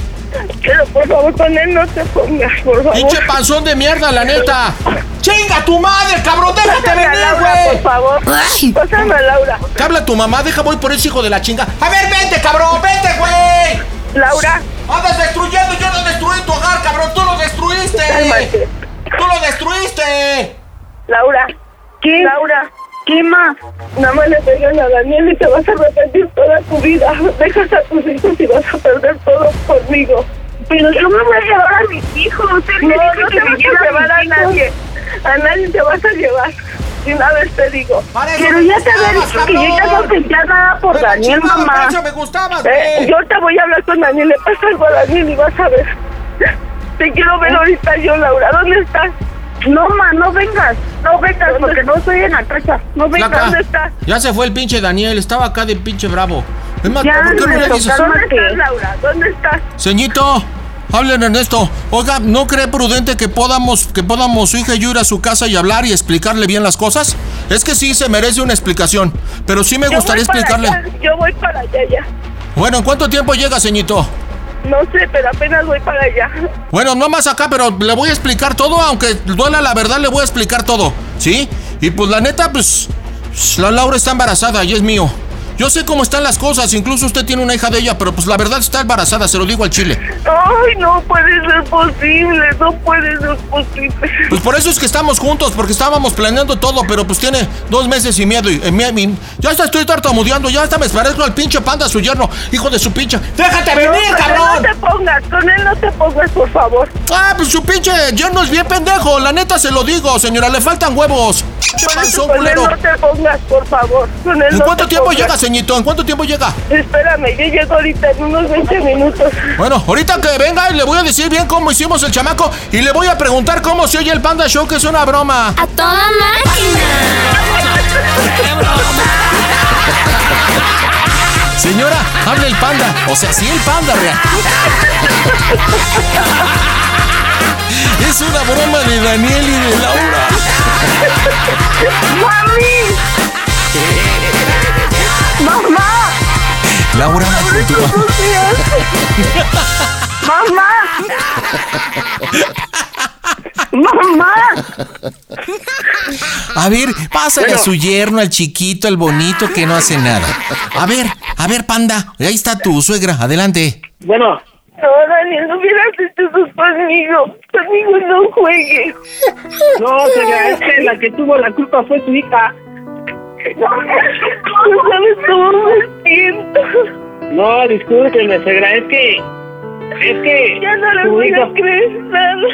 Pero por favor, con él no te pongas, por favor. Pinche panzón de mierda, la neta. ¡Chinga tu madre, cabrón! ¡Déjate venir, güey! por favor. Pásame a Laura. ¿Qué habla tu mamá? Deja, voy por ese hijo de la chinga. A ver, vente, cabrón, vente, güey. Laura. Andas destruyendo, yo no destruí tu hogar, cabrón, tú lo destruiste. Cálmate. Tú lo destruiste. Laura. ¿Qué? Laura. ¿Qué más? Nada más le pegan a Daniel y te vas a arrepentir toda tu vida. Dejas a tus hijos y vas a perder todo conmigo. Pero yo me voy a llevar a mis hijos. Usted no, no te vas a llevar a nadie. A nadie te vas a llevar. De una vez te digo. Pero ya te había dicho que yo ya no sentía nada por Daniel, mamá. me gustabas, Eh, yo te voy a hablar con Daniel. Le pasa algo a Daniel y vas a ver. Te quiero ver ahorita yo, Laura. ¿Dónde estás? No, ma, no vengas. No vengas porque no estoy en la casa. No vengas. ¿Dónde estás? Ya se fue el pinche Daniel, estaba acá de pinche bravo. Es más, Ya ¿por qué no le dices? ¿Dónde estás, Laura? ¿Dónde estás? Señito, hablen en esto. Oiga, ¿no cree prudente que podamos, que podamos su hija y yo ir a su casa y hablar y explicarle bien las cosas? Es que sí se merece una explicación, pero sí me Yo gustaría explicarle. allá, Yo voy para allá ya. Bueno, ¿en cuánto tiempo llega, señito? No sé, pero apenas voy para allá. Bueno, no más acá, pero le voy a explicar todo, aunque duela la verdad, le voy a explicar todo, ¿sí? Y pues la neta, pues, la Laura está embarazada y es mío. Yo sé cómo están las cosas, incluso usted tiene una hija de ella, pero pues la verdad está embarazada, se lo digo al chile. Ay, no puede ser posible, no puede ser posible. Pues por eso es que estamos juntos, porque estábamos planeando todo, pero pues tiene dos meses y miedo. Y, eh, mi- ya hasta estoy tartamudeando, ya hasta me parezco al pinche panda, su yerno, hijo de su pinche. ¡Déjate venir, él cabrón! No te pongas, con él no te pongas, por favor. Ah, pues su pinche yerno es bien pendejo, la neta se lo digo, señora, le faltan huevos. Eso panzón con él no te pongas, por favor. Con él ¿En no cuánto te tiempo pongas. llega, señito? ¿En cuánto tiempo llega? Espérame, yo llego ahorita en unos 20 minutos. Bueno, ahorita que venga le voy a decir bien cómo hicimos el chamaco y le voy a preguntar cómo se oye el Panda Show, que es una broma. ¡A toda Señora, hable el panda. O sea, sí el panda, real. Es una broma de Daniel y de Laura. ¡Mami! ¡Mamá! Laura, con tu mamá. ¡Mamá! ¡Mamá! A ver, pásale a su yerno, al chiquito, al bonito que no hace nada. A ver, a ver, panda. Ahí está tu suegra, adelante. Bueno, No, Daniel, no hubieras hecho eso conmigo. Conmigo no juegues. no, señora, es que la que tuvo la culpa fue su hija. No, no sabes cómo me siento. No, discúlpeme, señora, es que. Es que. Ya no le voy hija- a creer nada.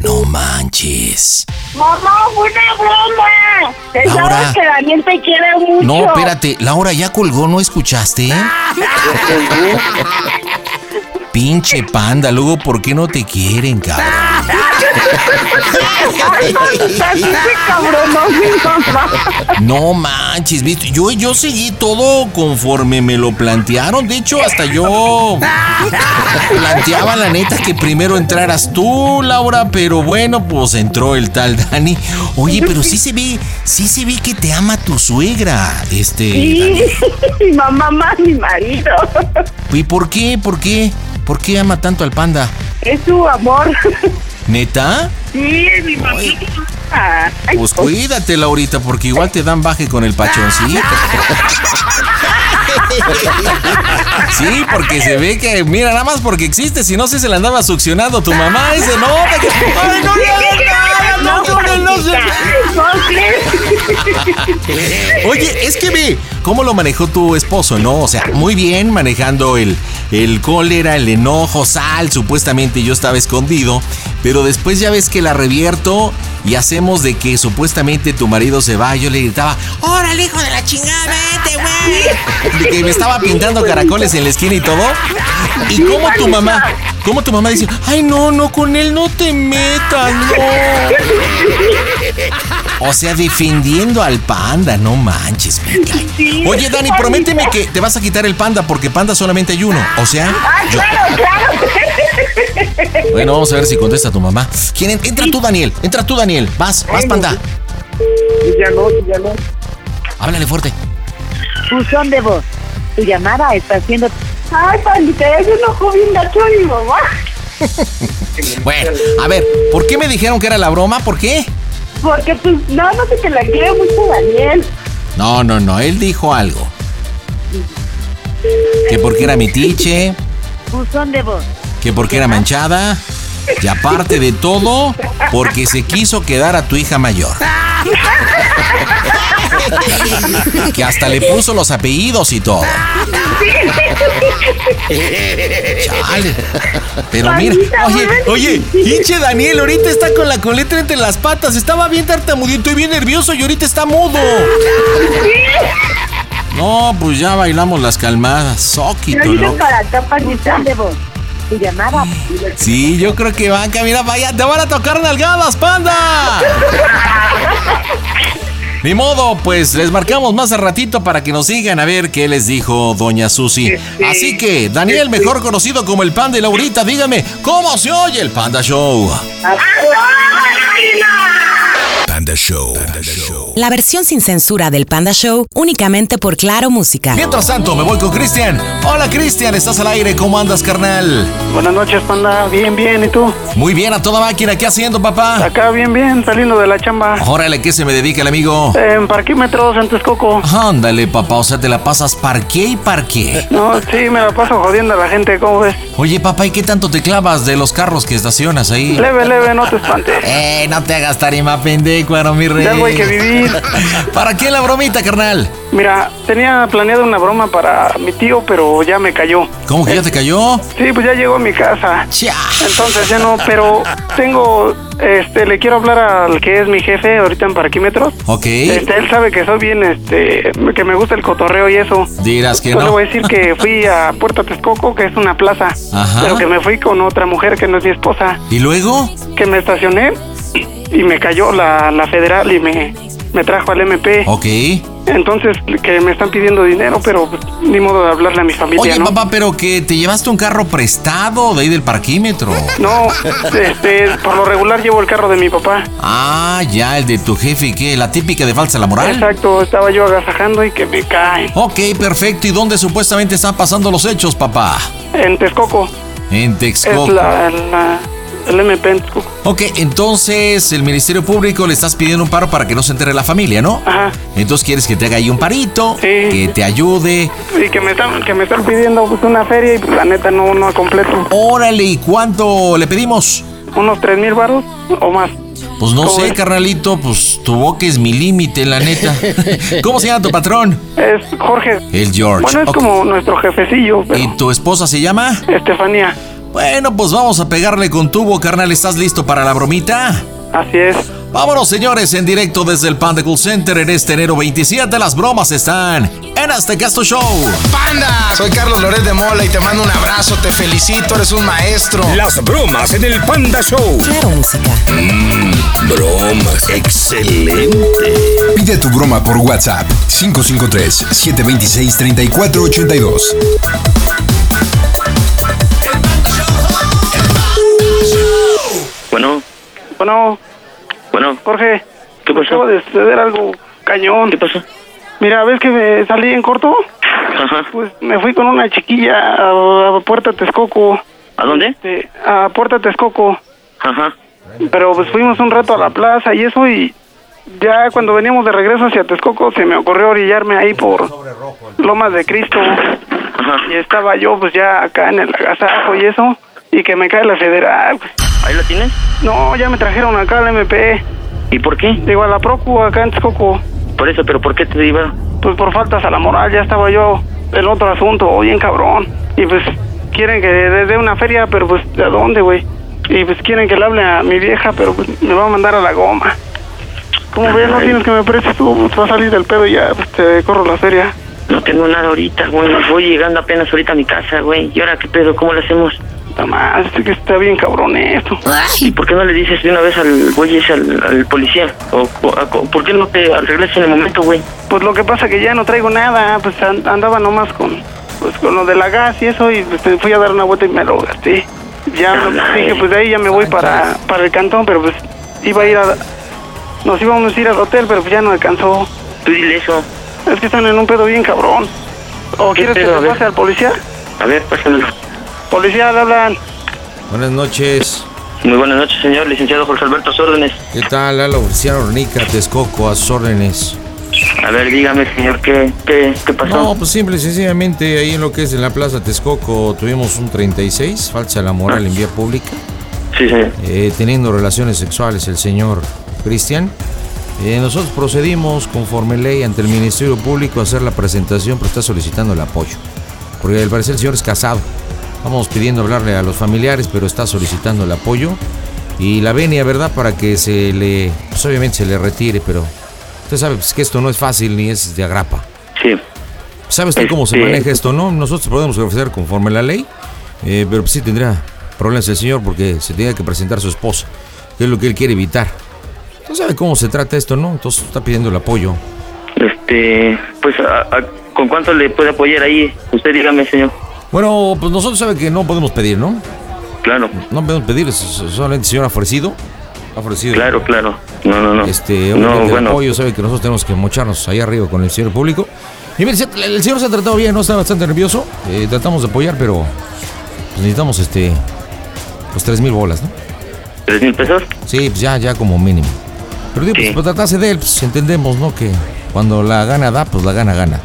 No manches. Mamá, fue una broma. Te Laura. sabes que Daniel te quiere mucho. No, espérate, Laura ya colgó, ¿no escuchaste? Pinche panda, luego, ¿por qué no te quieren, cabrón? No manches, ¿viste? Yo, yo seguí todo conforme me lo plantearon. De hecho, hasta yo planteaba la neta que primero entraras tú, Laura, pero bueno, pues entró el tal Dani. Oye, pero sí se ve, sí se ve que te ama tu suegra, este. Sí, mi mamá más mi marido. ¿Y por qué? ¿Por qué? ¿Por qué ama tanto al panda? Es su amor. ¿Neta? Sí, es mi mamá. Ay, Pues cuídate, Laurita, porque igual te dan baje con el pachoncito. Sí, porque se ve que, mira, nada más porque existe, si no se se la andaba succionando tu mamá y se nota que. ¡Ay, no le hagas nada! ¡No, no, no, no, se- No crees. Oye, es que ve cómo lo manejó tu esposo, ¿no? O sea, muy bien manejando el, el cólera, el enojo, sal, supuestamente yo estaba escondido, pero después ya ves que la revierto y hacemos de que supuestamente tu marido se va, yo le gritaba, ¡Órale, hijo de la chingada, vete, güey! De que me estaba pintando caracoles en la esquina y todo. Y como tu mamá, como tu mamá dice, ay no, no, con él no te metas, no. O sea, defendiendo al panda, no manches. Oye, Dani, prométeme que te vas a quitar el panda porque panda solamente hay uno. O sea, Ah, yo- claro, claro. bueno, vamos a ver si contesta tu mamá. ¿Quién? en- Entra tú, Daniel. Entra tú, Daniel. Vas, vas, panda. Ya no, ya no. Háblale fuerte. Buzón de voz. Tu llamada está siendo... Ay, pandita, se enojó bien gacho mi mamá. Bueno, a ver, ¿por qué me dijeron que era la broma? ¿Por qué? Porque pues no, no sé que la quiere mucho Daniel. No, no, no, él dijo algo. Que porque era metiche, Buzón de voz. que porque era manchada, y aparte de todo, porque se quiso quedar a tu hija mayor. Que hasta le puso los apellidos y todo. Chale. Pero mira, oye, oye, hinche Daniel, ahorita está con la coleta entre las patas. Estaba bien tartamudito y bien nervioso y ahorita está mudo. No, pues ya bailamos las calmadas. Soquito, loco. Sí, yo creo que van, mira, vaya, te van a tocar nalgadas, panda. Ni modo, pues les marcamos más a ratito para que nos sigan a ver qué les dijo Doña Susi. Así que, Daniel, mejor conocido como el Panda y Laurita, dígame, ¿cómo se oye el Panda Show? Panda Show. La versión sin censura del Panda Show únicamente por Claro Música. Mientras tanto, me voy con Cristian. Hola, Cristian, ¿estás al aire? ¿Cómo andas, carnal? Buenas noches, panda. Bien, bien. ¿Y tú? Muy bien, a toda máquina. ¿Qué haciendo, papá? Acá, bien, bien. Saliendo de la chamba. Órale, ¿qué se me dedica el amigo? En parquímetros, en Texcoco. Ándale, papá, o sea, te la pasas parqué y parqué. No, sí, me la paso jodiendo a la gente. ¿Cómo ves? Oye, papá, ¿y qué tanto te clavas de los carros que estacionas ahí? Leve, leve, no te espantes. Eh, no te hagas tarima pendecuaro, mi rey. De algo hay que vivir. ¿Para qué la bromita, carnal? Mira, tenía planeado una broma para mi tío, pero ya me cayó. ¿Cómo que ya te cayó? Sí, pues ya llegó a mi casa. Entonces ya no, pero tengo, este, le quiero hablar al que es mi jefe ahorita en parquímetros. Ok. Este, él sabe que soy bien, este, que me gusta el cotorreo y eso. Dirás que Yo le no. voy a decir que fui a Puerto Texcoco, que es una plaza. Ajá. Pero que me fui con otra mujer que no es mi esposa. ¿Y luego? Que me estacioné y me cayó la, la federal y me, me trajo al MP. Ok. Entonces, que me están pidiendo dinero, pero pues, ni modo de hablarle a mi familia, Oye, ¿no? papá, pero que te llevaste un carro prestado de ahí del parquímetro. No, este, por lo regular llevo el carro de mi papá. Ah, ya, el de tu jefe, ¿y ¿qué? ¿La típica de falsa la moral? Exacto, estaba yo agasajando y que me cae. Ok, perfecto. ¿Y dónde supuestamente están pasando los hechos, papá? En Texcoco. En Es Texcoco. la, la- el MP en Texcoco. Ok, entonces el Ministerio Público le estás pidiendo un paro para que no se entere la familia, ¿no? Ajá. Entonces quieres que te haga ahí un parito, que te ayude. Y que me están, que me están pidiendo pues, una feria y pues, la neta no, no completo. Órale, ¿y cuánto le pedimos? Unos tres mil baros o más. Pues no ¿Cómo sé, carnalito, pues tu boca es mi límite, la neta. ¿Cómo se llama tu patrón? Es Jorge. El George. Bueno, es como nuestro jefecillo, pero ¿Y tu esposa se llama? Estefanía. Bueno, pues vamos a pegarle con tubo, carnal. ¿Estás listo para la bromita? Así es. Vámonos, señores, en directo desde el Panda Cool Center en este enero 27. Las bromas están en Aztecasto Show. ¡Panda! Soy Carlos Loret de Mola y te mando un abrazo, te felicito, eres un maestro. Las bromas en el Panda Show. Claro Música. Mmm, bromas. Excelente. Pide tu broma por WhatsApp 553-726-3482. Bueno. Bueno. Jorge. ¿Qué pasó? Acaba de suceder algo cañón. ¿Qué pasó? Mira, ¿ves que me salí en corto? Ajá. Pues me fui con una chiquilla a, a Puerta Texcoco. ¿A dónde? Este, a Puerta Texcoco. Ajá. Pero pues fuimos un rato a la plaza y eso y ya cuando veníamos de regreso hacia Texcoco se me ocurrió orillarme ahí por Lomas de Cristo. Y estaba yo pues ya acá en el agasajo y eso y que me cae la federal. pues. ¿Ahí la tienes? No, ya me trajeron acá al MP. ¿Y por qué? Digo, a la Procu acá en Texcoco. Por eso, pero ¿por qué te llevaron? Pues por faltas a la moral ya estaba yo en otro asunto, bien cabrón. Y pues quieren que le dé una feria, pero pues ¿de dónde, güey? Y pues quieren que le hable a mi vieja, pero pues me va a mandar a la goma. ¿Cómo ves? No tienes que me prestes tú, pues va a salir del pedo y ya pues, te corro la feria. No tengo nada ahorita, güey. Voy llegando apenas ahorita a mi casa, güey. ¿Y ahora qué pedo? ¿Cómo lo hacemos? Nada más, es que está bien cabrón esto. ¿Y por qué no le dices de una vez al güey ese, al, al policía? ¿O, por qué no te regresas en el momento, güey? Pues lo que pasa que ya no traigo nada, pues an- andaba nomás con pues con lo de la gas y eso y pues, te fui a dar una vuelta y me lo gasté. Ya me- dije, pues de ahí ya me voy para, para el cantón, pero pues iba a ir a... Nos íbamos a ir al hotel, pero pues ya no alcanzó. Tú dile eso. Es que están en un pedo bien cabrón. ¿O ¿Qué quieres que pedo? Ver. pase al policía? A ver, pásamelo. Policía, le hablan. Buenas noches. Muy buenas noches, señor licenciado Jorge Alberto Sórdenes. ¿Qué tal? La oficial Ornica Texcoco, a sus órdenes. A ver, dígame, señor, ¿qué, qué, qué pasó? No, pues simple y sencillamente ahí en lo que es en la Plaza Texcoco tuvimos un 36, falsa la moral en vía pública. Sí, señor. Eh, teniendo relaciones sexuales el señor Cristian. Eh, nosotros procedimos conforme ley ante el Ministerio Público a hacer la presentación, pero está solicitando el apoyo. Porque al parecer el señor es casado. Vamos pidiendo hablarle a los familiares, pero está solicitando el apoyo. Y la venia, ¿verdad? Para que se le, pues obviamente se le retire, pero usted sabe pues, que esto no es fácil ni es de agrapa. Sí. ¿Sabe usted cómo se Este- maneja esto? No, nosotros podemos ofrecer conforme la ley, eh, pero pues sí tendría problemas el señor porque se tiene que presentar su esposa, que es lo que él quiere evitar. Usted sabe cómo se trata esto, ¿no? Entonces está pidiendo el apoyo. Este, pues, a- a- ¿con cuánto le puede apoyar ahí? Usted dígame, señor. Bueno, pues nosotros sabe que no podemos pedir, ¿no? Claro. No podemos pedir, solamente el señor ha ofrecido. Ha ofrecido. Claro, claro. No, no, no. Este, No, bueno. apoyo, sabe que nosotros tenemos que mocharnos ahí arriba con el señor público. Y mire, el señor se ha tratado bien, no está bastante nervioso. Eh, tratamos de apoyar, pero pues, necesitamos este pues tres mil bolas, ¿no? ¿Tres mil pesos? Sí, pues ya, ya como mínimo. Pero digo, pues, por tratarse de él, pues entendemos, ¿no? Que cuando la gana da, pues la gana gana.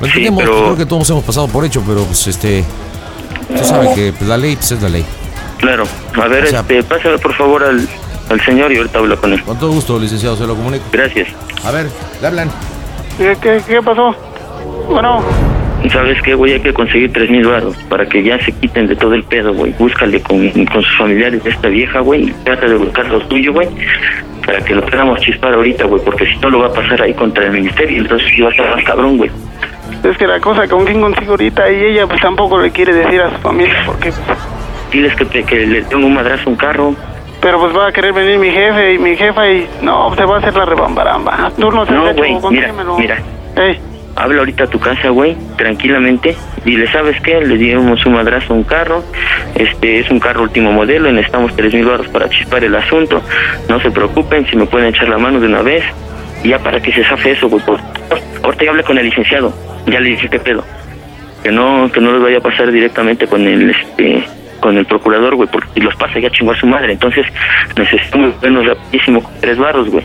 Lo Sí, entendemos, pero- creo que todos hemos pasado por hecho, pero pues este. Usted sabe que pues, la ley pues, es la ley. Claro. A ver, O sea- este, pásame por favor al, al señor y ahorita hablo con él. Con todo gusto, licenciado, se lo comunico. Gracias. A ver, le hablan. ¿Qué, qué, qué pasó? Bueno, ¿Sabes qué, güey? Hay que conseguir tres mil baros para que ya se quiten de todo el pedo, güey. Búscale con, con sus familiares de esta vieja, güey. y Trata de buscar los tuyos, güey. Para que lo podamos chispar ahorita, güey. Porque si no lo va a pasar ahí contra el ministerio. Entonces sí va a estar más cabrón, güey. Es que la cosa con quién consigo ahorita y ella pues tampoco le quiere decir a su familia porque pues, Diles que, te- que le tengo un madrazo a un carro. pero pues va a querer venir mi jefe y mi jefa y no, se va a hacer la rebambaramba. Tú no te No, güey. Mira, mira. Ey, Habla ahorita a tu casa, güey, tranquilamente. Dile, ¿sabes qué? Le dimos un madrazo a un carro. Este es un carro último modelo. y Necesitamos tres mil baros para chispar el asunto. No se preocupen, si me pueden echar la mano de una vez. Ya para que se zafe eso, güey. Ahorita ya hablé con el licenciado. Ya le dije qué pedo. Que no, que no les vaya a pasar directamente con el, este, con el procurador, güey, porque los pasa ya chingó a su madre. Entonces necesitamos vernos rapidísimo con tres barros, güey.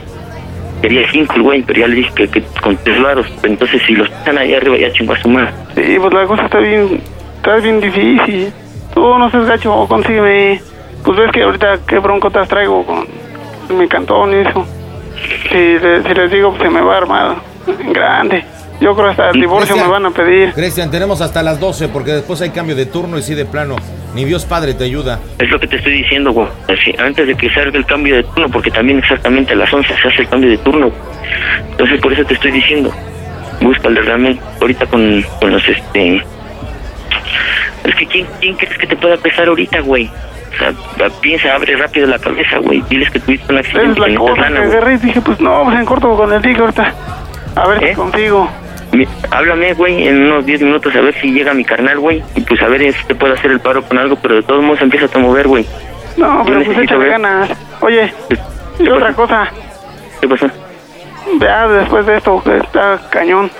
Quería cinco güey, pero ya le dije que, que con tres varos. Entonces, si los están ahí arriba, ya chingó a su madre. sí, pues la cosa está bien, está bien difícil. Tú no seas gacho, consígueme. Pues ves que ahorita qué broncotas traigo con mi cantón y eso. Si, si les digo, se me va a armar en grande. Yo creo hasta el divorcio me van a pedir. Cristian, tenemos hasta las 12 porque después hay cambio de turno y sí de plano. Ni Dios Padre te ayuda. Es lo que te estoy diciendo, güey. Antes de que salga el cambio de turno, porque también exactamente a las 11 se hace el cambio de turno. Entonces, por eso te estoy diciendo. Búscale realmente ahorita con, con los, este... Es que, ¿quién, ¿quién crees que te pueda pesar ahorita, güey? O sea, piensa, abre rápido la cabeza, güey. Diles que tuviste un accidente, Es la que cosa que agarré y dije, pues no, pues en corto con el tigre ahorita. A ver si consigo. Mi- Háblame, güey, en unos 10 minutos a ver si llega mi carnal, güey. Y pues a ver si te puedo hacer el paro con algo, pero de todos modos empieza a mover, güey. No, Yo pero pues échale ver. ganas. Oye, y otra cosa. ¿Qué pasó? Vea, después de esto, que está cañón.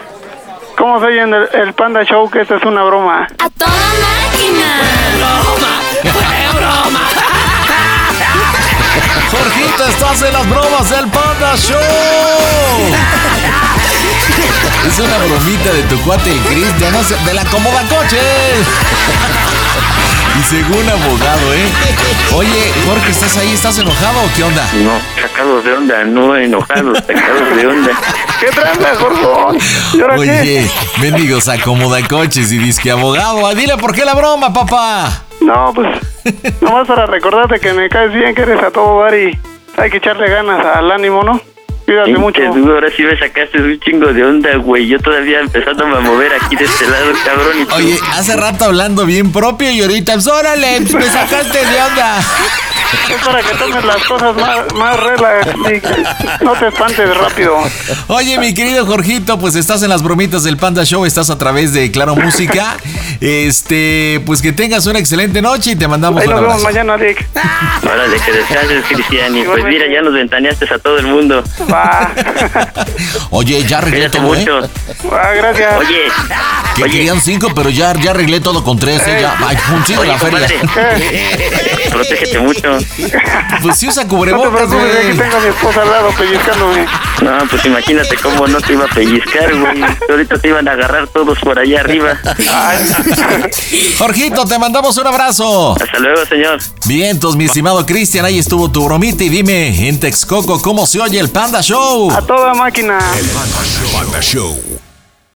¿Cómo se oye en el, el Panda Show que esta es una broma? ¡A toda máquina! ¡Fue broma! Jorgito, estás en las bromas del Panda Show. Es una bromita de tu cuate el Cristian, no sé, de la cómoda coches. Y según abogado, ¿eh? Oye, Jorge, ¿estás ahí? ¿Estás enojado o qué onda? No, sacados de onda, no enojados, sacados de onda. ¿Qué tranza, Jorge? ¿Y ahora Oye, mendigos acomoda coches y disque abogado. Ah, Dile por qué la broma, papá. No, pues, nomás para recordarte que me caes bien, que eres a todo dar y hay que echarle ganas al ánimo, ¿no? Cuídate mucho. Ahora sí me sacaste un chingo de onda, güey. Yo todavía empezándome a mover aquí de este lado, cabrón. Y tú- Oye, hace rato hablando bien propio y ahorita, pues, órale, pues, me sacaste de onda. Es para que tomes las cosas más, más relax y no te espantes rápido. Oye, mi querido Jorgito, pues estás en las bromitas del Panda Show, estás a través de Claro Música. Este, pues que tengas una excelente noche y te mandamos Ahí un nos vemos abrazo. mañana, Dick. Órale, que descanses, Cristian. Y pues mira, ya nos ventaneaste a todo el mundo. Va. Oye, ya arreglé Cuídate todo, ¿eh? mucho. Ah, gracias. Oye, Que querían cinco, pero ya, ya arreglé todo con tres, ¿eh? Ya, ay, la feria. Protégete mucho. Pues sí usa No te cubrebocas, preocupes, que güey. tengo a mi esposa al lado pellizcándome. No, pues imagínate cómo no te iba a pellizcar, güey. Ahorita te iban a agarrar todos por allá arriba. Jorgito, te mandamos un abrazo. Hasta luego, señor. Bien, entonces, mi estimado Cristian, ahí estuvo tu bromita y dime, en Texcoco, ¿cómo se oye el Panda Show? A toda máquina. Panda Show.